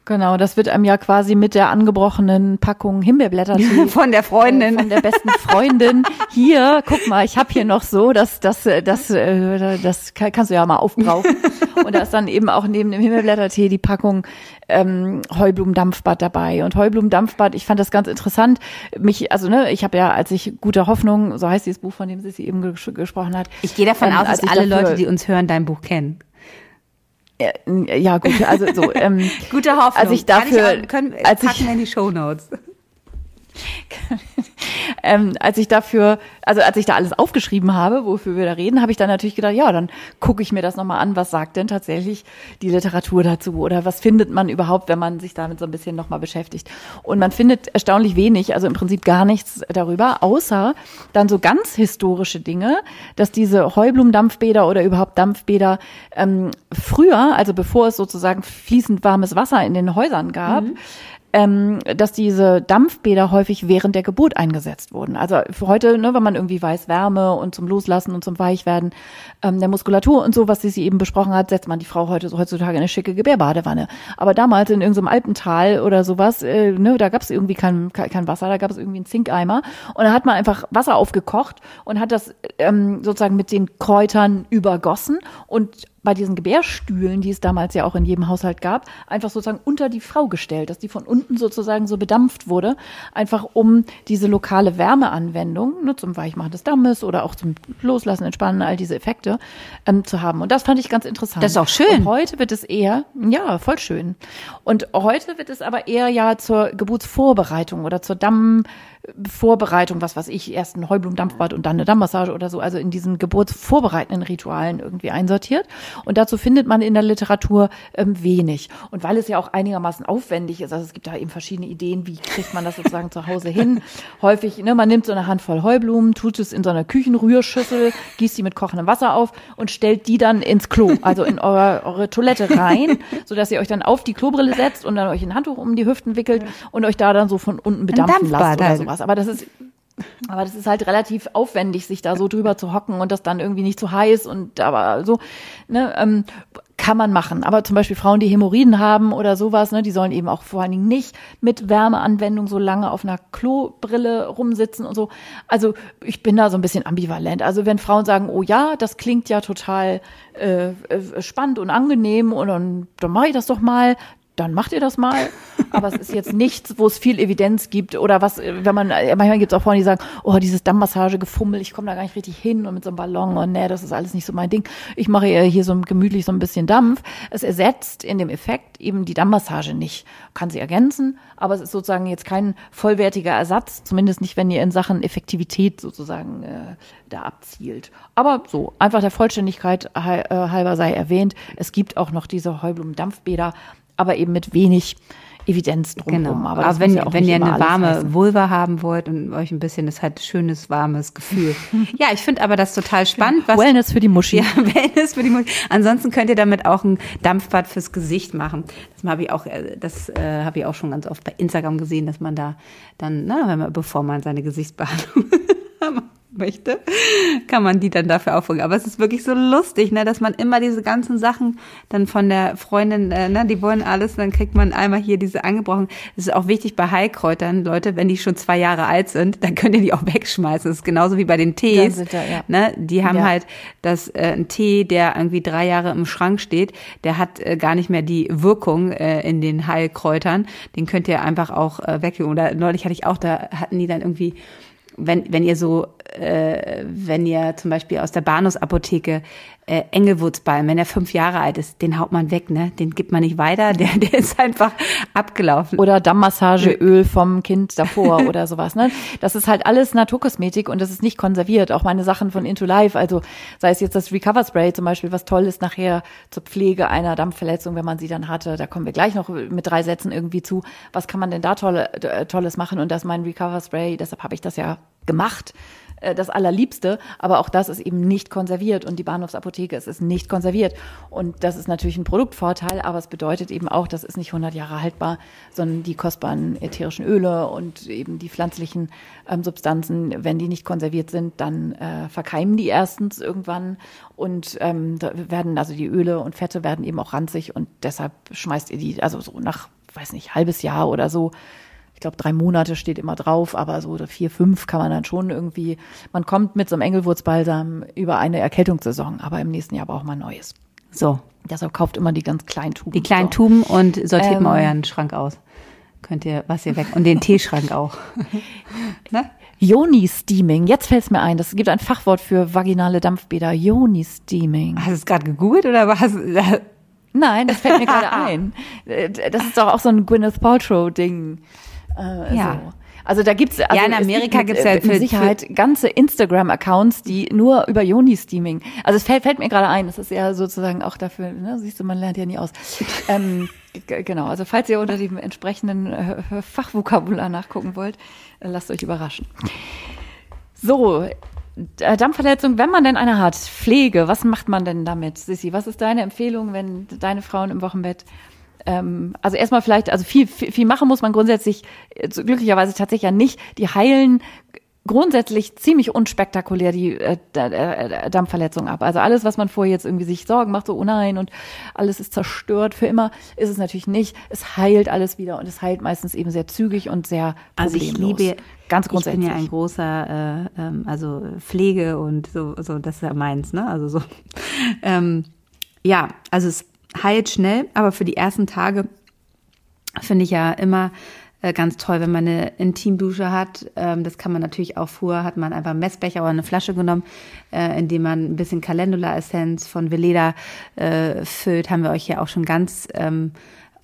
Genau, das wird einem ja quasi mit der angebrochenen Packung Himbeerblättertee von der Freundin, äh, von der besten Freundin. Hier, guck mal, ich habe hier noch so, das, das, das, äh, das kannst du ja mal aufbrauchen. Und da ist dann eben auch neben dem Himbeerblättertee die Packung ähm, Heublumendampfbad dabei. Und Heublumendampfbad, ich fand das ganz interessant. Mich, also ne, ich habe ja, als ich gute Hoffnung, so heißt dieses Buch, von dem sie eben ges gesprochen hat. Ich gehe davon ähm, aus, dass alle Leute, die uns hören, dein Buch kennen. Äh, ja, gut, also so. Ähm, Gute Hoffnung. Als ich dafür, Kann ich auch, können, als packen ich, in die Shownotes. ähm, als ich dafür, also als ich da alles aufgeschrieben habe, wofür wir da reden, habe ich dann natürlich gedacht, ja, dann gucke ich mir das nochmal an, was sagt denn tatsächlich die Literatur dazu? Oder was findet man überhaupt, wenn man sich damit so ein bisschen nochmal beschäftigt. Und man findet erstaunlich wenig, also im Prinzip gar nichts darüber, außer dann so ganz historische Dinge, dass diese Heublumendampfbäder oder überhaupt Dampfbäder ähm, früher, also bevor es sozusagen fließend warmes Wasser in den Häusern gab, mhm ähm, dass diese Dampfbäder häufig während der Geburt eingesetzt wurden. Also für heute, ne, wenn man irgendwie weiß, Wärme und zum Loslassen und zum Weichwerden ähm, der Muskulatur und so, was sie eben besprochen hat, setzt man die Frau heute heutzutage in eine schicke Gebärbadewanne. Aber damals in irgendeinem Alpental oder sowas, äh, ne, da gab es irgendwie kein, kein Wasser, da gab es irgendwie einen Zinkeimer und da hat man einfach Wasser aufgekocht und hat das ähm, sozusagen mit den Kräutern übergossen und bei diesen Gebärstühlen, die es damals ja auch in jedem Haushalt gab, einfach sozusagen unter die Frau gestellt, dass die von unten sozusagen so bedampft wurde, einfach um diese lokale Wärmeanwendung, ne, zum Weichmachen des Dammes oder auch zum Loslassen, Entspannen, all diese Effekte ähm, zu haben. Und das fand ich ganz interessant. Das ist auch schön. Und heute wird es eher, ja, voll schön. Und heute wird es aber eher ja zur Geburtsvorbereitung oder zur Damm Vorbereitung, was weiß ich, erst ein Heublumendampfbad und dann eine Dammmassage oder so, also in diesen geburtsvorbereitenden Ritualen irgendwie einsortiert. Und dazu findet man in der Literatur ähm, wenig. Und weil es ja auch einigermaßen aufwendig ist, also es gibt da eben verschiedene Ideen, wie kriegt man das sozusagen zu Hause hin. Häufig, ne, man nimmt so eine Handvoll Heublumen, tut es in so einer Küchenrührschüssel, gießt die mit kochendem Wasser auf und stellt die dann ins Klo, also in eure, eure Toilette rein, sodass ihr euch dann auf die Klobrille setzt und dann euch ein Handtuch um die Hüften wickelt und euch da dann so von unten bedampfen lasst oder sowas. Aber das ist aber das ist halt relativ aufwendig, sich da so drüber zu hocken und das dann irgendwie nicht zu heiß und aber so, ne, ähm, kann man machen. Aber zum Beispiel Frauen, die Hämorrhoiden haben oder sowas, ne, die sollen eben auch vor allen Dingen nicht mit Wärmeanwendung so lange auf einer Klobrille rumsitzen und so. Also ich bin da so ein bisschen ambivalent. Also wenn Frauen sagen, oh ja, das klingt ja total äh, äh spannend und angenehm und dann, dann mache ich das doch mal, dann macht ihr das mal. Aber es ist jetzt nichts, wo es viel Evidenz gibt oder was, wenn man, manchmal gibt es auch Frauen, die sagen, oh, dieses Dammmassage gefummel, ich komme da gar nicht richtig hin und mit so einem Ballon und nee, das ist alles nicht so mein Ding. Ich mache hier so gemütlich so ein bisschen Dampf. Es ersetzt in dem Effekt eben die Dammmassage nicht. Kann sie ergänzen, aber es ist sozusagen jetzt kein vollwertiger Ersatz, zumindest nicht, wenn ihr in Sachen Effektivität sozusagen äh, da abzielt. Aber so, einfach der Vollständigkeit äh, halber sei erwähnt, es gibt auch noch diese Heublumen-Dampfbäder, aber eben mit wenig Evidenz drumherum. Genau. Aber, aber wenn, ja wenn ihr eine warme. Vulva haben wollt und euch ein bisschen, das hat schönes, warmes Gefühl. ja, ich finde aber das total spannend. Was, Wellness für die Muschi. Ja, Wellness für die Muschi. Ansonsten könnt ihr damit auch ein Dampfbad fürs Gesicht machen. Das habe ich auch, äh, das äh, habe ich auch schon ganz oft bei Instagram gesehen, dass man da dann, na, wenn man, bevor man seine Gesichtsbehandlung möchte, kann man die dann dafür aufholen. Aber es ist wirklich so lustig, ne, dass man immer diese ganzen Sachen dann von der Freundin, äh, ne, die wollen alles, dann kriegt man einmal hier diese angebrochen. Es ist auch wichtig bei Heilkräutern, Leute, wenn die schon zwei Jahre alt sind, dann könnt ihr die auch wegschmeißen. Das ist genauso wie bei den Tees. Da, ja. ne, die haben ja. halt das äh, ein Tee, der irgendwie drei Jahre im Schrank steht, der hat äh, gar nicht mehr die Wirkung äh, in den Heilkräutern. Den könnt ihr einfach auch äh, weggeben. Oder neulich hatte ich auch, da hatten die dann irgendwie wenn, wenn ihr so, äh, wenn ihr zum Beispiel aus der Bahnhofsapotheke äh, Engelwurzbalm, wenn er fünf Jahre alt ist, den haut man weg, ne? Den gibt man nicht weiter, der, der ist einfach abgelaufen. Oder Dammmassageöl vom Kind davor oder sowas, ne? Das ist halt alles Naturkosmetik und das ist nicht konserviert. Auch meine Sachen von Into Life, also sei es jetzt das Recover Spray zum Beispiel, was toll ist nachher zur Pflege einer Dampfverletzung, wenn man sie dann hatte. Da kommen wir gleich noch mit drei Sätzen irgendwie zu. Was kann man denn da tolle, äh, Tolles machen? Und das ist mein Recover Spray, deshalb habe ich das ja gemacht äh, das Allerliebste, aber auch das ist eben nicht konserviert und die Bahnhofsapotheke es ist nicht konserviert. Und das ist natürlich ein Produktvorteil, aber es bedeutet eben auch, das ist nicht 100 Jahre haltbar, sondern die kostbaren ätherischen Öle und eben die pflanzlichen ähm, Substanzen, wenn die nicht konserviert sind, dann äh, verkeimen die erstens irgendwann und ähm, werden, also die Öle und Fette werden eben auch ranzig und deshalb schmeißt ihr die, also so nach, weiß nicht, halbes Jahr oder so, glaube, drei Monate steht immer drauf, aber so vier, fünf kann man dann schon irgendwie, man kommt mit so einem Engelwurzbalsam über eine Erkältungssaison, aber im nächsten Jahr braucht man Neues. So. Deshalb kauft immer die ganz kleinen Tuben. Die kleinen so. Tuben und sortiert ähm, mal euren Schrank aus. Könnt ihr, was ihr weg. Und den Teeschrank auch. ne? Yoni-Steaming. Jetzt fällt es mir ein. Das gibt ein Fachwort für vaginale Dampfbäder. Yoni-Steaming. Hast du es gerade gegoogelt oder was? Nein, das fällt mir gerade ein. Äh, Das ist doch auch so ein Gwyneth Paltrow-Ding. Äh, Ja. So. Also da gibt's also Ja, in Amerika gibt's äh, ja mit für- Sicherheit ganze Instagram-Accounts, die nur über Joni-Steaming. Also es fällt, fällt mir gerade ein, das ist ja sozusagen auch dafür, ne, siehst du, man lernt ja nie aus. ähm, genau, also falls ihr unter dem entsprechenden äh, Fachvokabular nachgucken wollt, äh, lasst euch überraschen. So, äh, Dampfverletzung, wenn man denn eine hat, Pflege, was macht man denn damit? Sissi, was ist deine Empfehlung, wenn deine Frauen im Wochenbett ähm, also erstmal vielleicht, also viel, viel, viel machen muss man grundsätzlich, äh, glücklicherweise tatsächlich ja nicht. Die heilen grundsätzlich ziemlich unspektakulär die äh, D- äh, Dampfverletzung ab. Also alles, was man vorher jetzt irgendwie sich Sorgen macht, so oh nein und alles ist zerstört für immer, ist es natürlich nicht. Es heilt alles wieder und es heilt meistens eben sehr zügig und sehr Also problemlos. ich liebe, ganz ich grundsätzlich. bin ja ein großer, äh, ähm, also Pflege und so, so, das ist ja meins, ne? Also so. Ähm, ja, also es heilt schnell, aber für die ersten Tage finde ich ja immer äh, ganz toll, wenn man eine Intimdusche hat. Ähm, das kann man natürlich auch früher, hat man einfach einen Messbecher oder eine Flasche genommen, äh, in dem man ein bisschen Calendula-Essenz von Veleda äh, füllt. Haben wir euch ja auch schon ganz ähm,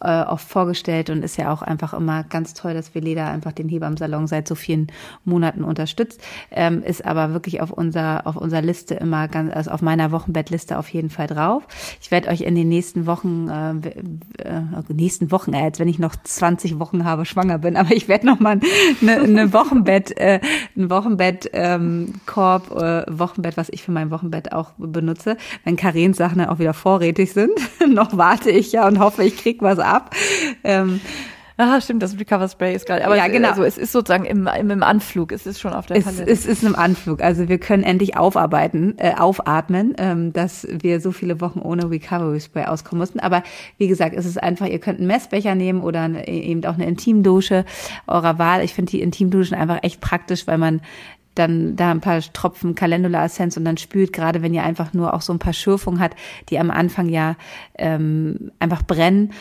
äh, oft vorgestellt und ist ja auch einfach immer ganz toll, dass Veleda einfach den Hebammsalon seit so vielen Monaten unterstützt. Ähm, ist aber wirklich auf unserer auf unserer Liste immer ganz, also auf meiner Wochenbettliste auf jeden Fall drauf. Ich werde euch in den nächsten Wochen, äh, äh, nächsten Wochen, äh, als wenn ich noch 20 Wochen habe, schwanger bin, aber ich werde noch mal eine, eine Wochenbett, äh, ein Wochenbett ähm, Korb, äh, Wochenbett, was ich für mein Wochenbett auch benutze, wenn Karens Sachen dann auch wieder vorrätig sind. noch warte ich ja und hoffe, ich krieg was ab. Ähm, Ah, stimmt, das Recover Spray ist geil. Aber Ja, es, genau. also es ist sozusagen im, im, im Anflug, es ist schon auf der es, Palette. es ist im Anflug. Also wir können endlich aufarbeiten, äh, aufatmen, ähm, dass wir so viele Wochen ohne Recovery Spray auskommen mussten. Aber wie gesagt, es ist einfach, ihr könnt einen Messbecher nehmen oder eine, eben auch eine Intimdusche eurer Wahl. Ich finde die Intimduschen einfach echt praktisch, weil man dann da ein paar Tropfen Calendula Essenz und dann spült, gerade wenn ihr einfach nur auch so ein paar Schürfungen hat, die am Anfang ja ähm, einfach brennen.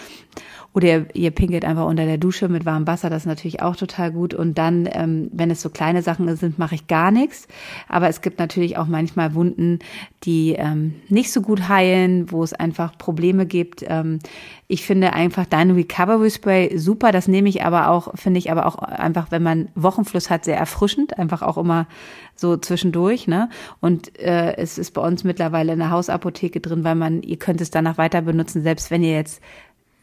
Oder ihr, ihr pinkelt einfach unter der Dusche mit warmem Wasser, das ist natürlich auch total gut. Und dann, ähm, wenn es so kleine Sachen sind, mache ich gar nichts. Aber es gibt natürlich auch manchmal Wunden, die ähm, nicht so gut heilen, wo es einfach Probleme gibt. Ähm, ich finde einfach dein Recovery Spray super. Das nehme ich aber auch, finde ich aber auch einfach, wenn man Wochenfluss hat, sehr erfrischend. Einfach auch immer so zwischendurch. Ne? Und äh, es ist bei uns mittlerweile in der Hausapotheke drin, weil man, ihr könnt es danach weiter benutzen, selbst wenn ihr jetzt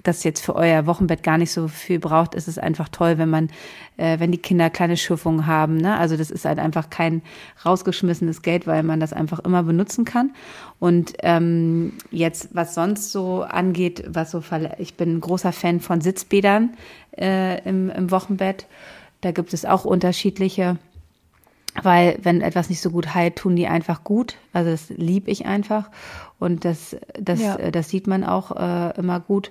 das jetzt für euer Wochenbett gar nicht so viel braucht, ist es einfach toll, wenn man, äh, wenn die Kinder kleine Schürfungen haben. Ne? Also das ist halt einfach kein rausgeschmissenes Geld, weil man das einfach immer benutzen kann. Und ähm, jetzt, was sonst so angeht, was so ich bin ein großer Fan von Sitzbädern äh, im, im Wochenbett. Da gibt es auch unterschiedliche weil wenn etwas nicht so gut heilt, tun die einfach gut. Also das lieb ich einfach und das das Ja. äh, das sieht man auch äh, immer gut.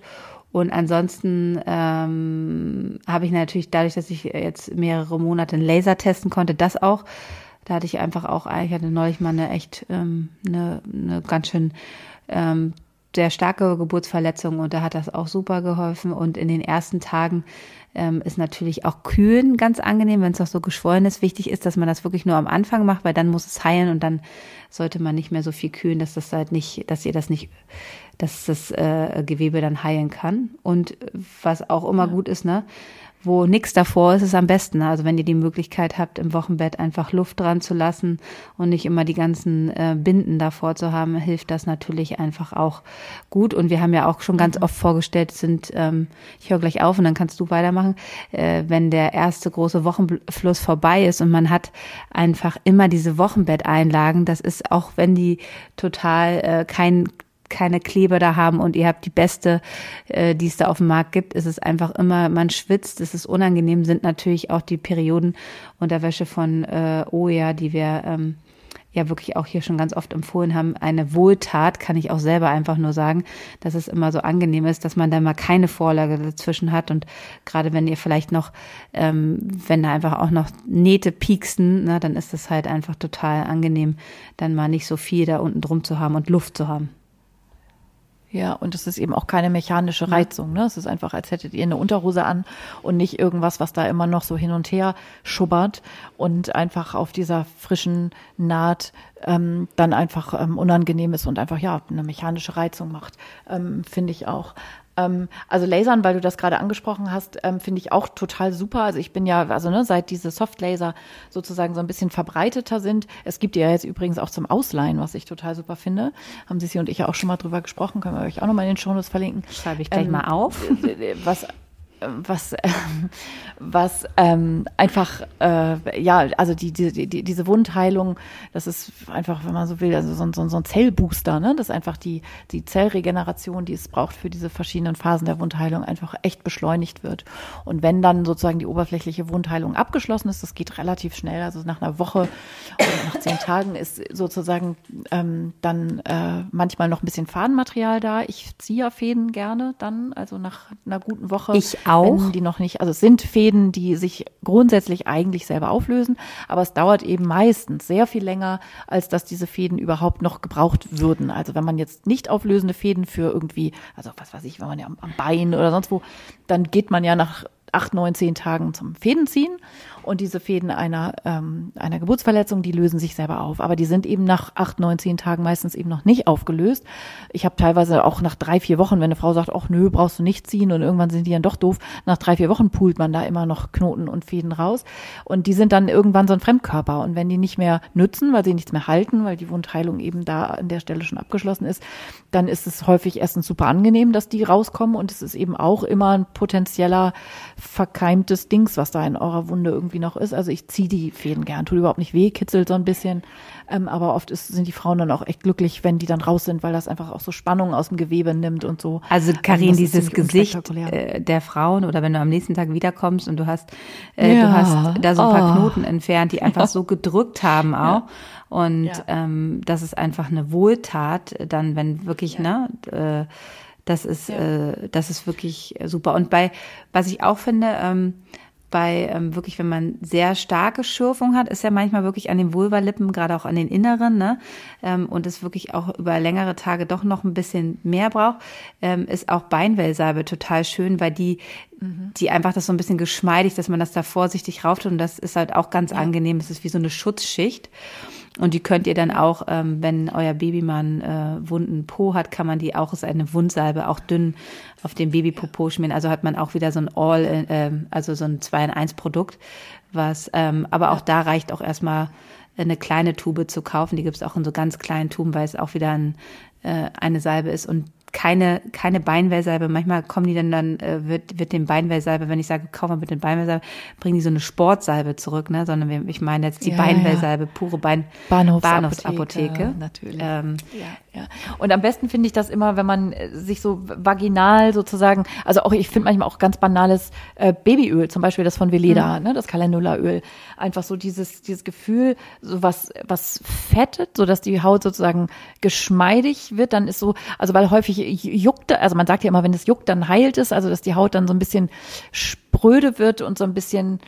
Und ansonsten ähm, habe ich natürlich dadurch, dass ich jetzt mehrere Monate einen Laser testen konnte, das auch. Da hatte ich einfach auch, ich hatte neulich mal eine echt ähm, eine, eine ganz schön ähm, sehr starke Geburtsverletzung und da hat das auch super geholfen. Und in den ersten Tagen ähm, ist natürlich auch Kühlen ganz angenehm, wenn es auch so geschwollen ist. Wichtig ist, dass man das wirklich nur am Anfang macht, weil dann muss es heilen und dann sollte man nicht mehr so viel kühlen, dass das halt nicht, dass ihr das nicht, dass das äh, Gewebe dann heilen kann. Und was auch immer gut ist, ne, wo nichts davor ist, ist am besten. Also wenn ihr die Möglichkeit habt, im Wochenbett einfach Luft dran zu lassen und nicht immer die ganzen äh, Binden davor zu haben, hilft das natürlich einfach auch gut. Und wir haben ja auch schon ganz oft vorgestellt, sind, ähm, ich höre gleich auf und dann kannst du weitermachen, äh, wenn der erste große Wochenfluss vorbei ist und man hat einfach immer diese Wochenbetteinlagen, das ist auch, wenn die total äh, kein keine Kleber da haben und ihr habt die beste, äh, die es da auf dem Markt gibt, ist es einfach immer, man schwitzt, es ist unangenehm, sind natürlich auch die Periodenunterwäsche von äh, Oja, die wir ähm, ja wirklich auch hier schon ganz oft empfohlen haben, eine Wohltat, kann ich auch selber einfach nur sagen, dass es immer so angenehm ist, dass man da mal keine Vorlage dazwischen hat und gerade wenn ihr vielleicht noch, ähm, wenn da einfach auch noch Nähte pieksen, na, dann ist es halt einfach total angenehm, dann mal nicht so viel da unten drum zu haben und Luft zu haben. Ja, und es ist eben auch keine mechanische Reizung. Ne? Es ist einfach, als hättet ihr eine Unterhose an und nicht irgendwas, was da immer noch so hin und her schubbert und einfach auf dieser frischen Naht ähm, dann einfach ähm, unangenehm ist und einfach ja eine mechanische Reizung macht, ähm, finde ich auch. Ähm, also Lasern, weil du das gerade angesprochen hast, ähm, finde ich auch total super. Also ich bin ja, also ne, seit diese Softlaser sozusagen so ein bisschen verbreiteter sind. Es gibt die ja jetzt übrigens auch zum Ausleihen, was ich total super finde. Haben Sie und ich ja auch schon mal drüber gesprochen, können wir euch auch nochmal in den Shownotes verlinken. Schreibe ich gleich ähm, mal auf. Was was, was ähm, einfach, äh, ja, also die, die, die, diese Wundheilung, das ist einfach, wenn man so will, also so, so, so ein Zellbooster, ne? Das ist einfach die, die Zellregeneration, die es braucht für diese verschiedenen Phasen der Wundheilung, einfach echt beschleunigt wird. Und wenn dann sozusagen die oberflächliche Wundheilung abgeschlossen ist, das geht relativ schnell, also nach einer Woche oder nach zehn Tagen ist sozusagen ähm, dann äh, manchmal noch ein bisschen Fadenmaterial da. Ich ziehe Fäden gerne dann, also nach einer guten Woche. Ich auch. Wenn die noch nicht, also es sind Fäden, die sich grundsätzlich eigentlich selber auflösen, aber es dauert eben meistens sehr viel länger, als dass diese Fäden überhaupt noch gebraucht würden. Also wenn man jetzt nicht auflösende Fäden für irgendwie, also was weiß ich, wenn man ja am, am Bein oder sonst wo, dann geht man ja nach acht, neun, zehn Tagen zum Fädenziehen und diese Fäden einer, ähm, einer Geburtsverletzung, die lösen sich selber auf. Aber die sind eben nach acht, neun, zehn Tagen meistens eben noch nicht aufgelöst. Ich habe teilweise auch nach drei, vier Wochen, wenn eine Frau sagt, ach nö, brauchst du nicht ziehen und irgendwann sind die dann doch doof, nach drei, vier Wochen poolt man da immer noch Knoten und Fäden raus. Und die sind dann irgendwann so ein Fremdkörper. Und wenn die nicht mehr nützen, weil sie nichts mehr halten, weil die Wundheilung eben da an der Stelle schon abgeschlossen ist, dann ist es häufig erstens super angenehm, dass die rauskommen und es ist eben auch immer ein potenzieller verkeimtes Dings, was da in eurer Wunde irgendwie noch ist. Also ich ziehe die Fäden gern, tut überhaupt nicht weh, kitzelt so ein bisschen. Ähm, aber oft ist, sind die Frauen dann auch echt glücklich, wenn die dann raus sind, weil das einfach auch so Spannung aus dem Gewebe nimmt und so. Also Karin, also dieses Gesicht äh, der Frauen oder wenn du am nächsten Tag wiederkommst und du hast, äh, ja. du hast da so ein paar oh. Knoten entfernt, die einfach so gedrückt haben auch. Ja. Und ja. ähm, das ist einfach eine Wohltat, dann wenn wirklich, ne, äh, das ist, äh, das ist wirklich super. Und bei, was ich auch finde, ähm, bei ähm, wirklich, wenn man sehr starke Schürfung hat, ist ja manchmal wirklich an den Vulvalippen, gerade auch an den inneren, ne, ähm, und es wirklich auch über längere Tage doch noch ein bisschen mehr braucht, ähm, ist auch Beinwellsalbe total schön, weil die, mhm. die einfach das so ein bisschen geschmeidig, dass man das da vorsichtig rauft und das ist halt auch ganz ja. angenehm. Es ist wie so eine Schutzschicht. Und die könnt ihr dann auch, ähm, wenn euer Babymann äh, wunden Po hat, kann man die auch als eine Wundsalbe auch dünn auf den Babypopo schmieren. Also hat man auch wieder so ein All, äh, also so ein 2 in 1 Produkt, was, ähm, aber auch da reicht auch erstmal eine kleine Tube zu kaufen. Die gibt es auch in so ganz kleinen Tuben, weil es auch wieder ein, äh, eine Salbe ist. Und keine, keine Beinwellsalbe. Manchmal kommen die dann, dann äh, wird, wird dem Beinwellsalbe, wenn ich sage, kauf mal bitte eine Beinwellsalbe, bringen die so eine Sportsalbe zurück, ne? Sondern ich meine jetzt die ja, Beinwellsalbe, ja. pure Bein, Bahnhofsapotheke. Bahnhofsapotheke. Natürlich. Ähm, ja, ja. Und am besten finde ich das immer, wenn man äh, sich so vaginal sozusagen, also auch, ich finde manchmal auch ganz banales äh, Babyöl, zum Beispiel das von Veleda, mhm. ne? Das Calendulaöl. Einfach so dieses, dieses Gefühl, so was, was fettet, so dass die Haut sozusagen geschmeidig wird, dann ist so, also weil häufig juckt, also man sagt ja immer, wenn es juckt, dann heilt es, also dass die Haut dann so ein bisschen spröde wird und so ein bisschen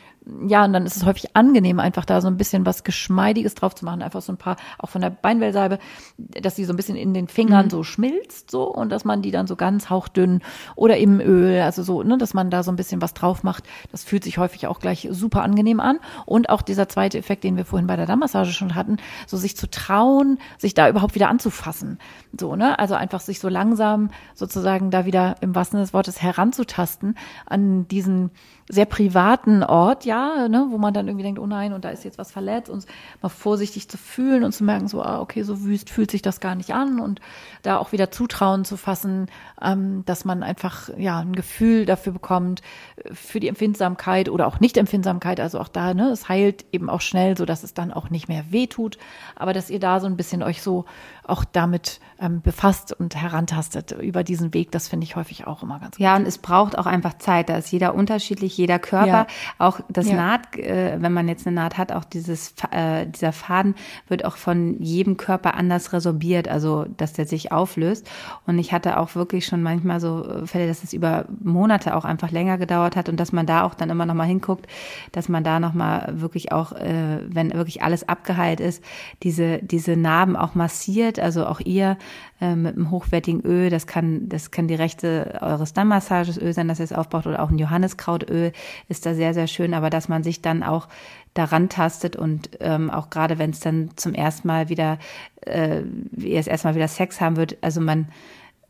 ja, und dann ist es häufig angenehm, einfach da so ein bisschen was Geschmeidiges drauf zu machen. Einfach so ein paar, auch von der Beinwellsalbe, dass die so ein bisschen in den Fingern mhm. so schmilzt, so, und dass man die dann so ganz hauchdünn oder im Öl, also so, ne, dass man da so ein bisschen was drauf macht. Das fühlt sich häufig auch gleich super angenehm an. Und auch dieser zweite Effekt, den wir vorhin bei der Dammmassage schon hatten, so sich zu trauen, sich da überhaupt wieder anzufassen. So, ne, also einfach sich so langsam sozusagen da wieder im wahrsten des Wortes heranzutasten an diesen sehr privaten Ort, ja, ne, wo man dann irgendwie denkt, oh nein, und da ist jetzt was verletzt und mal vorsichtig zu fühlen und zu merken, so, ah, okay, so wüst fühlt sich das gar nicht an und da auch wieder Zutrauen zu fassen, ähm, dass man einfach ja ein Gefühl dafür bekommt für die Empfindsamkeit oder auch Nicht-Empfindsamkeit, also auch da, ne, es heilt eben auch schnell, so dass es dann auch nicht mehr weh tut, aber dass ihr da so ein bisschen euch so auch damit ähm, befasst und herantastet über diesen Weg, das finde ich häufig auch immer ganz gut. Ja, und es braucht auch einfach Zeit, da ist jeder unterschiedlich wirklich jeder Körper, Ja. auch das Ja. Naht, äh, wenn man jetzt eine Naht hat, auch dieses, äh, dieser Faden wird auch von jedem Körper anders resorbiert, also dass der sich auflöst. Und ich hatte auch wirklich schon manchmal so äh, Fälle, dass es über Monate auch einfach länger gedauert hat und dass man da auch dann immer noch mal hinguckt, dass man da noch mal wirklich auch, äh, wenn wirklich alles abgeheilt ist, diese diese Narben auch massiert, also auch ihr äh, mit einem hochwertigen Öl, das kann das kann die rechte eures Dammmassagesöl sein, das ihr es aufbraucht oder auch ein Johanniskrautöl ist da sehr sehr schön, aber dass man sich dann auch daran tastet und ähm, auch gerade wenn es dann zum ersten Mal wieder äh, ihr es erstmal wieder Sex haben wird, also man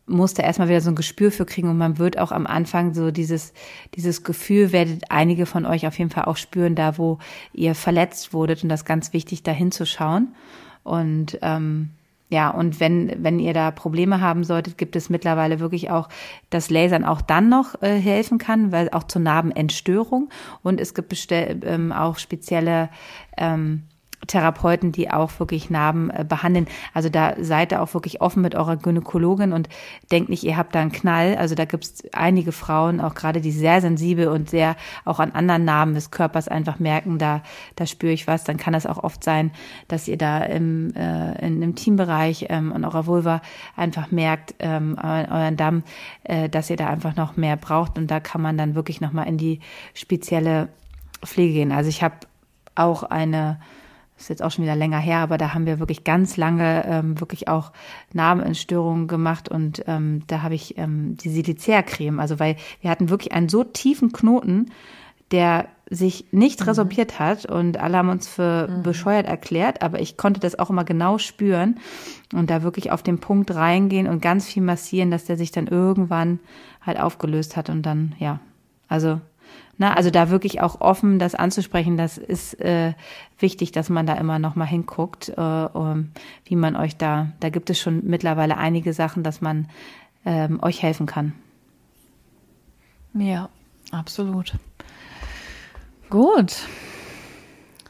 muss da erstmal wieder so ein Gespür für kriegen. Und man wird auch am Anfang so dieses, dieses Gefühl werdet einige von euch auf jeden Fall auch spüren, da wo ihr verletzt wurdet. Und das ganz wichtig, da hinzuschauen. Und ähm, ja, und wenn, wenn ihr da Probleme haben solltet, gibt es mittlerweile wirklich auch, dass Lasern auch dann noch äh, helfen kann, weil auch zur Narbenentstörung. Und es gibt bestell, ähm, auch spezielle ähm, Therapeuten, die auch wirklich Narben äh, behandeln. Also da seid ihr auch wirklich offen mit eurer Gynäkologin und denkt nicht, ihr habt da einen Knall. Also da gibt es einige Frauen, auch gerade die sehr sensibel und sehr auch an anderen Narben des Körpers einfach merken, da, da spüre ich was. Dann kann es auch oft sein, dass ihr da im, äh, in, im Teambereich ähm, und eurer Vulva einfach merkt, ähm, eu- euren Damm, äh, dass ihr da einfach noch mehr braucht. Und da kann man dann wirklich nochmal in die spezielle Pflege gehen. Also ich habe auch eine ist jetzt auch schon wieder länger her, aber da haben wir wirklich ganz lange ähm, wirklich auch Narbenentstörungen gemacht und ähm, da habe ich ähm, die Silicea-Creme, also weil wir hatten wirklich einen so tiefen Knoten, der sich nicht resorbiert hat und alle haben uns für bescheuert erklärt, aber ich konnte das auch immer genau spüren und da wirklich auf den Punkt reingehen und ganz viel massieren, dass der sich dann irgendwann halt aufgelöst hat und dann, ja, also na, also da wirklich auch offen das anzusprechen, das ist äh, wichtig, dass man da immer noch mal hinguckt, äh, um, wie man euch da, da gibt es schon mittlerweile einige Sachen, dass man ähm, euch helfen kann. Ja, absolut. Gut.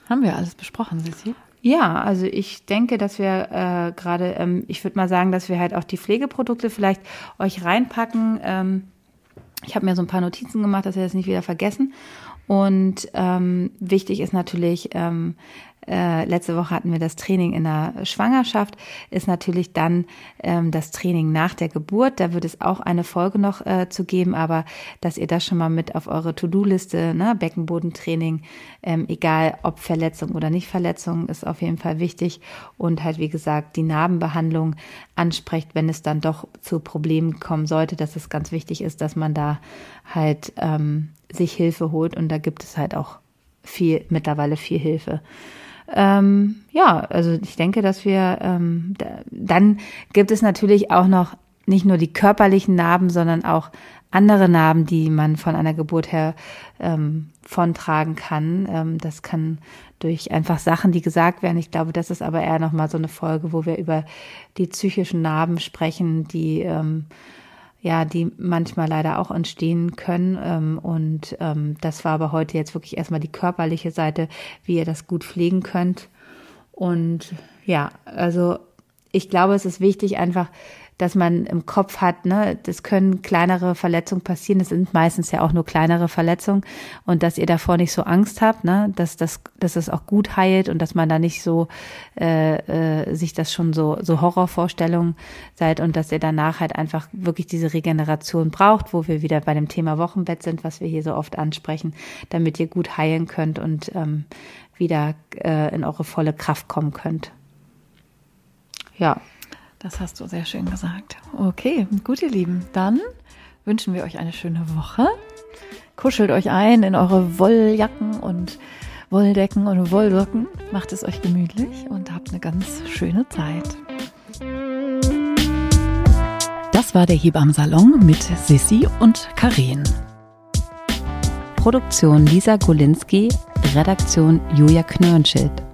Haben wir alles besprochen, Sissi? Ja, also ich denke, dass wir äh, gerade, ähm, ich würde mal sagen, dass wir halt auch die Pflegeprodukte vielleicht euch reinpacken. Ähm, ich habe mir so ein paar Notizen gemacht, dass wir das nicht wieder vergessen. Und ähm, wichtig ist natürlich, ähm, äh, letzte Woche hatten wir das Training in der Schwangerschaft, ist natürlich dann ähm, das Training nach der Geburt. Da wird es auch eine Folge noch äh, zu geben, aber dass ihr das schon mal mit auf eure To-Do-Liste, ne, Beckenbodentraining, ähm, egal ob Verletzung oder nicht Verletzung, ist auf jeden Fall wichtig. Und halt, wie gesagt, die Narbenbehandlung ansprecht, wenn es dann doch zu Problemen kommen sollte, dass es ganz wichtig ist, dass man da halt ähm, sich Hilfe holt. Und da gibt es halt auch viel, mittlerweile viel Hilfe. Ähm, ja, also ich denke, dass wir ähm, da, dann gibt es natürlich auch noch nicht nur die körperlichen Narben, sondern auch andere Narben, die man von einer Geburt her ähm, vontragen kann. Ähm, das kann durch einfach Sachen, die gesagt werden. Ich glaube, das ist aber eher noch mal so eine Folge, wo wir über die psychischen Narben sprechen, die ähm, ja, die manchmal leider auch entstehen können. Ähm, und ähm, das war aber heute jetzt wirklich erstmal die körperliche Seite, wie ihr das gut pflegen könnt. Und ja, also ich glaube, es ist wichtig einfach, dass man im Kopf hat, ne, das können kleinere Verletzungen passieren, das sind meistens ja auch nur kleinere Verletzungen. Und dass ihr davor nicht so Angst habt, ne, dass das, dass es auch gut heilt und dass man da nicht so äh, äh, sich das schon so so Horrorvorstellungen seid und dass ihr danach halt einfach wirklich diese Regeneration braucht, wo wir wieder bei dem Thema Wochenbett sind, was wir hier so oft ansprechen, damit ihr gut heilen könnt und ähm, wieder äh, in eure volle Kraft kommen könnt. Ja, Das hast du sehr schön gesagt. Okay, gut, ihr Lieben. Dann wünschen wir euch eine schöne Woche. Kuschelt euch ein in eure Wolljacken und Wolldecken und Wollsocken. Macht es euch gemütlich und habt eine ganz schöne Zeit. Das war der Hebammsalon mit Sissi und Karen. Produktion Lisa Golinski, Redaktion Julia Knörnschild.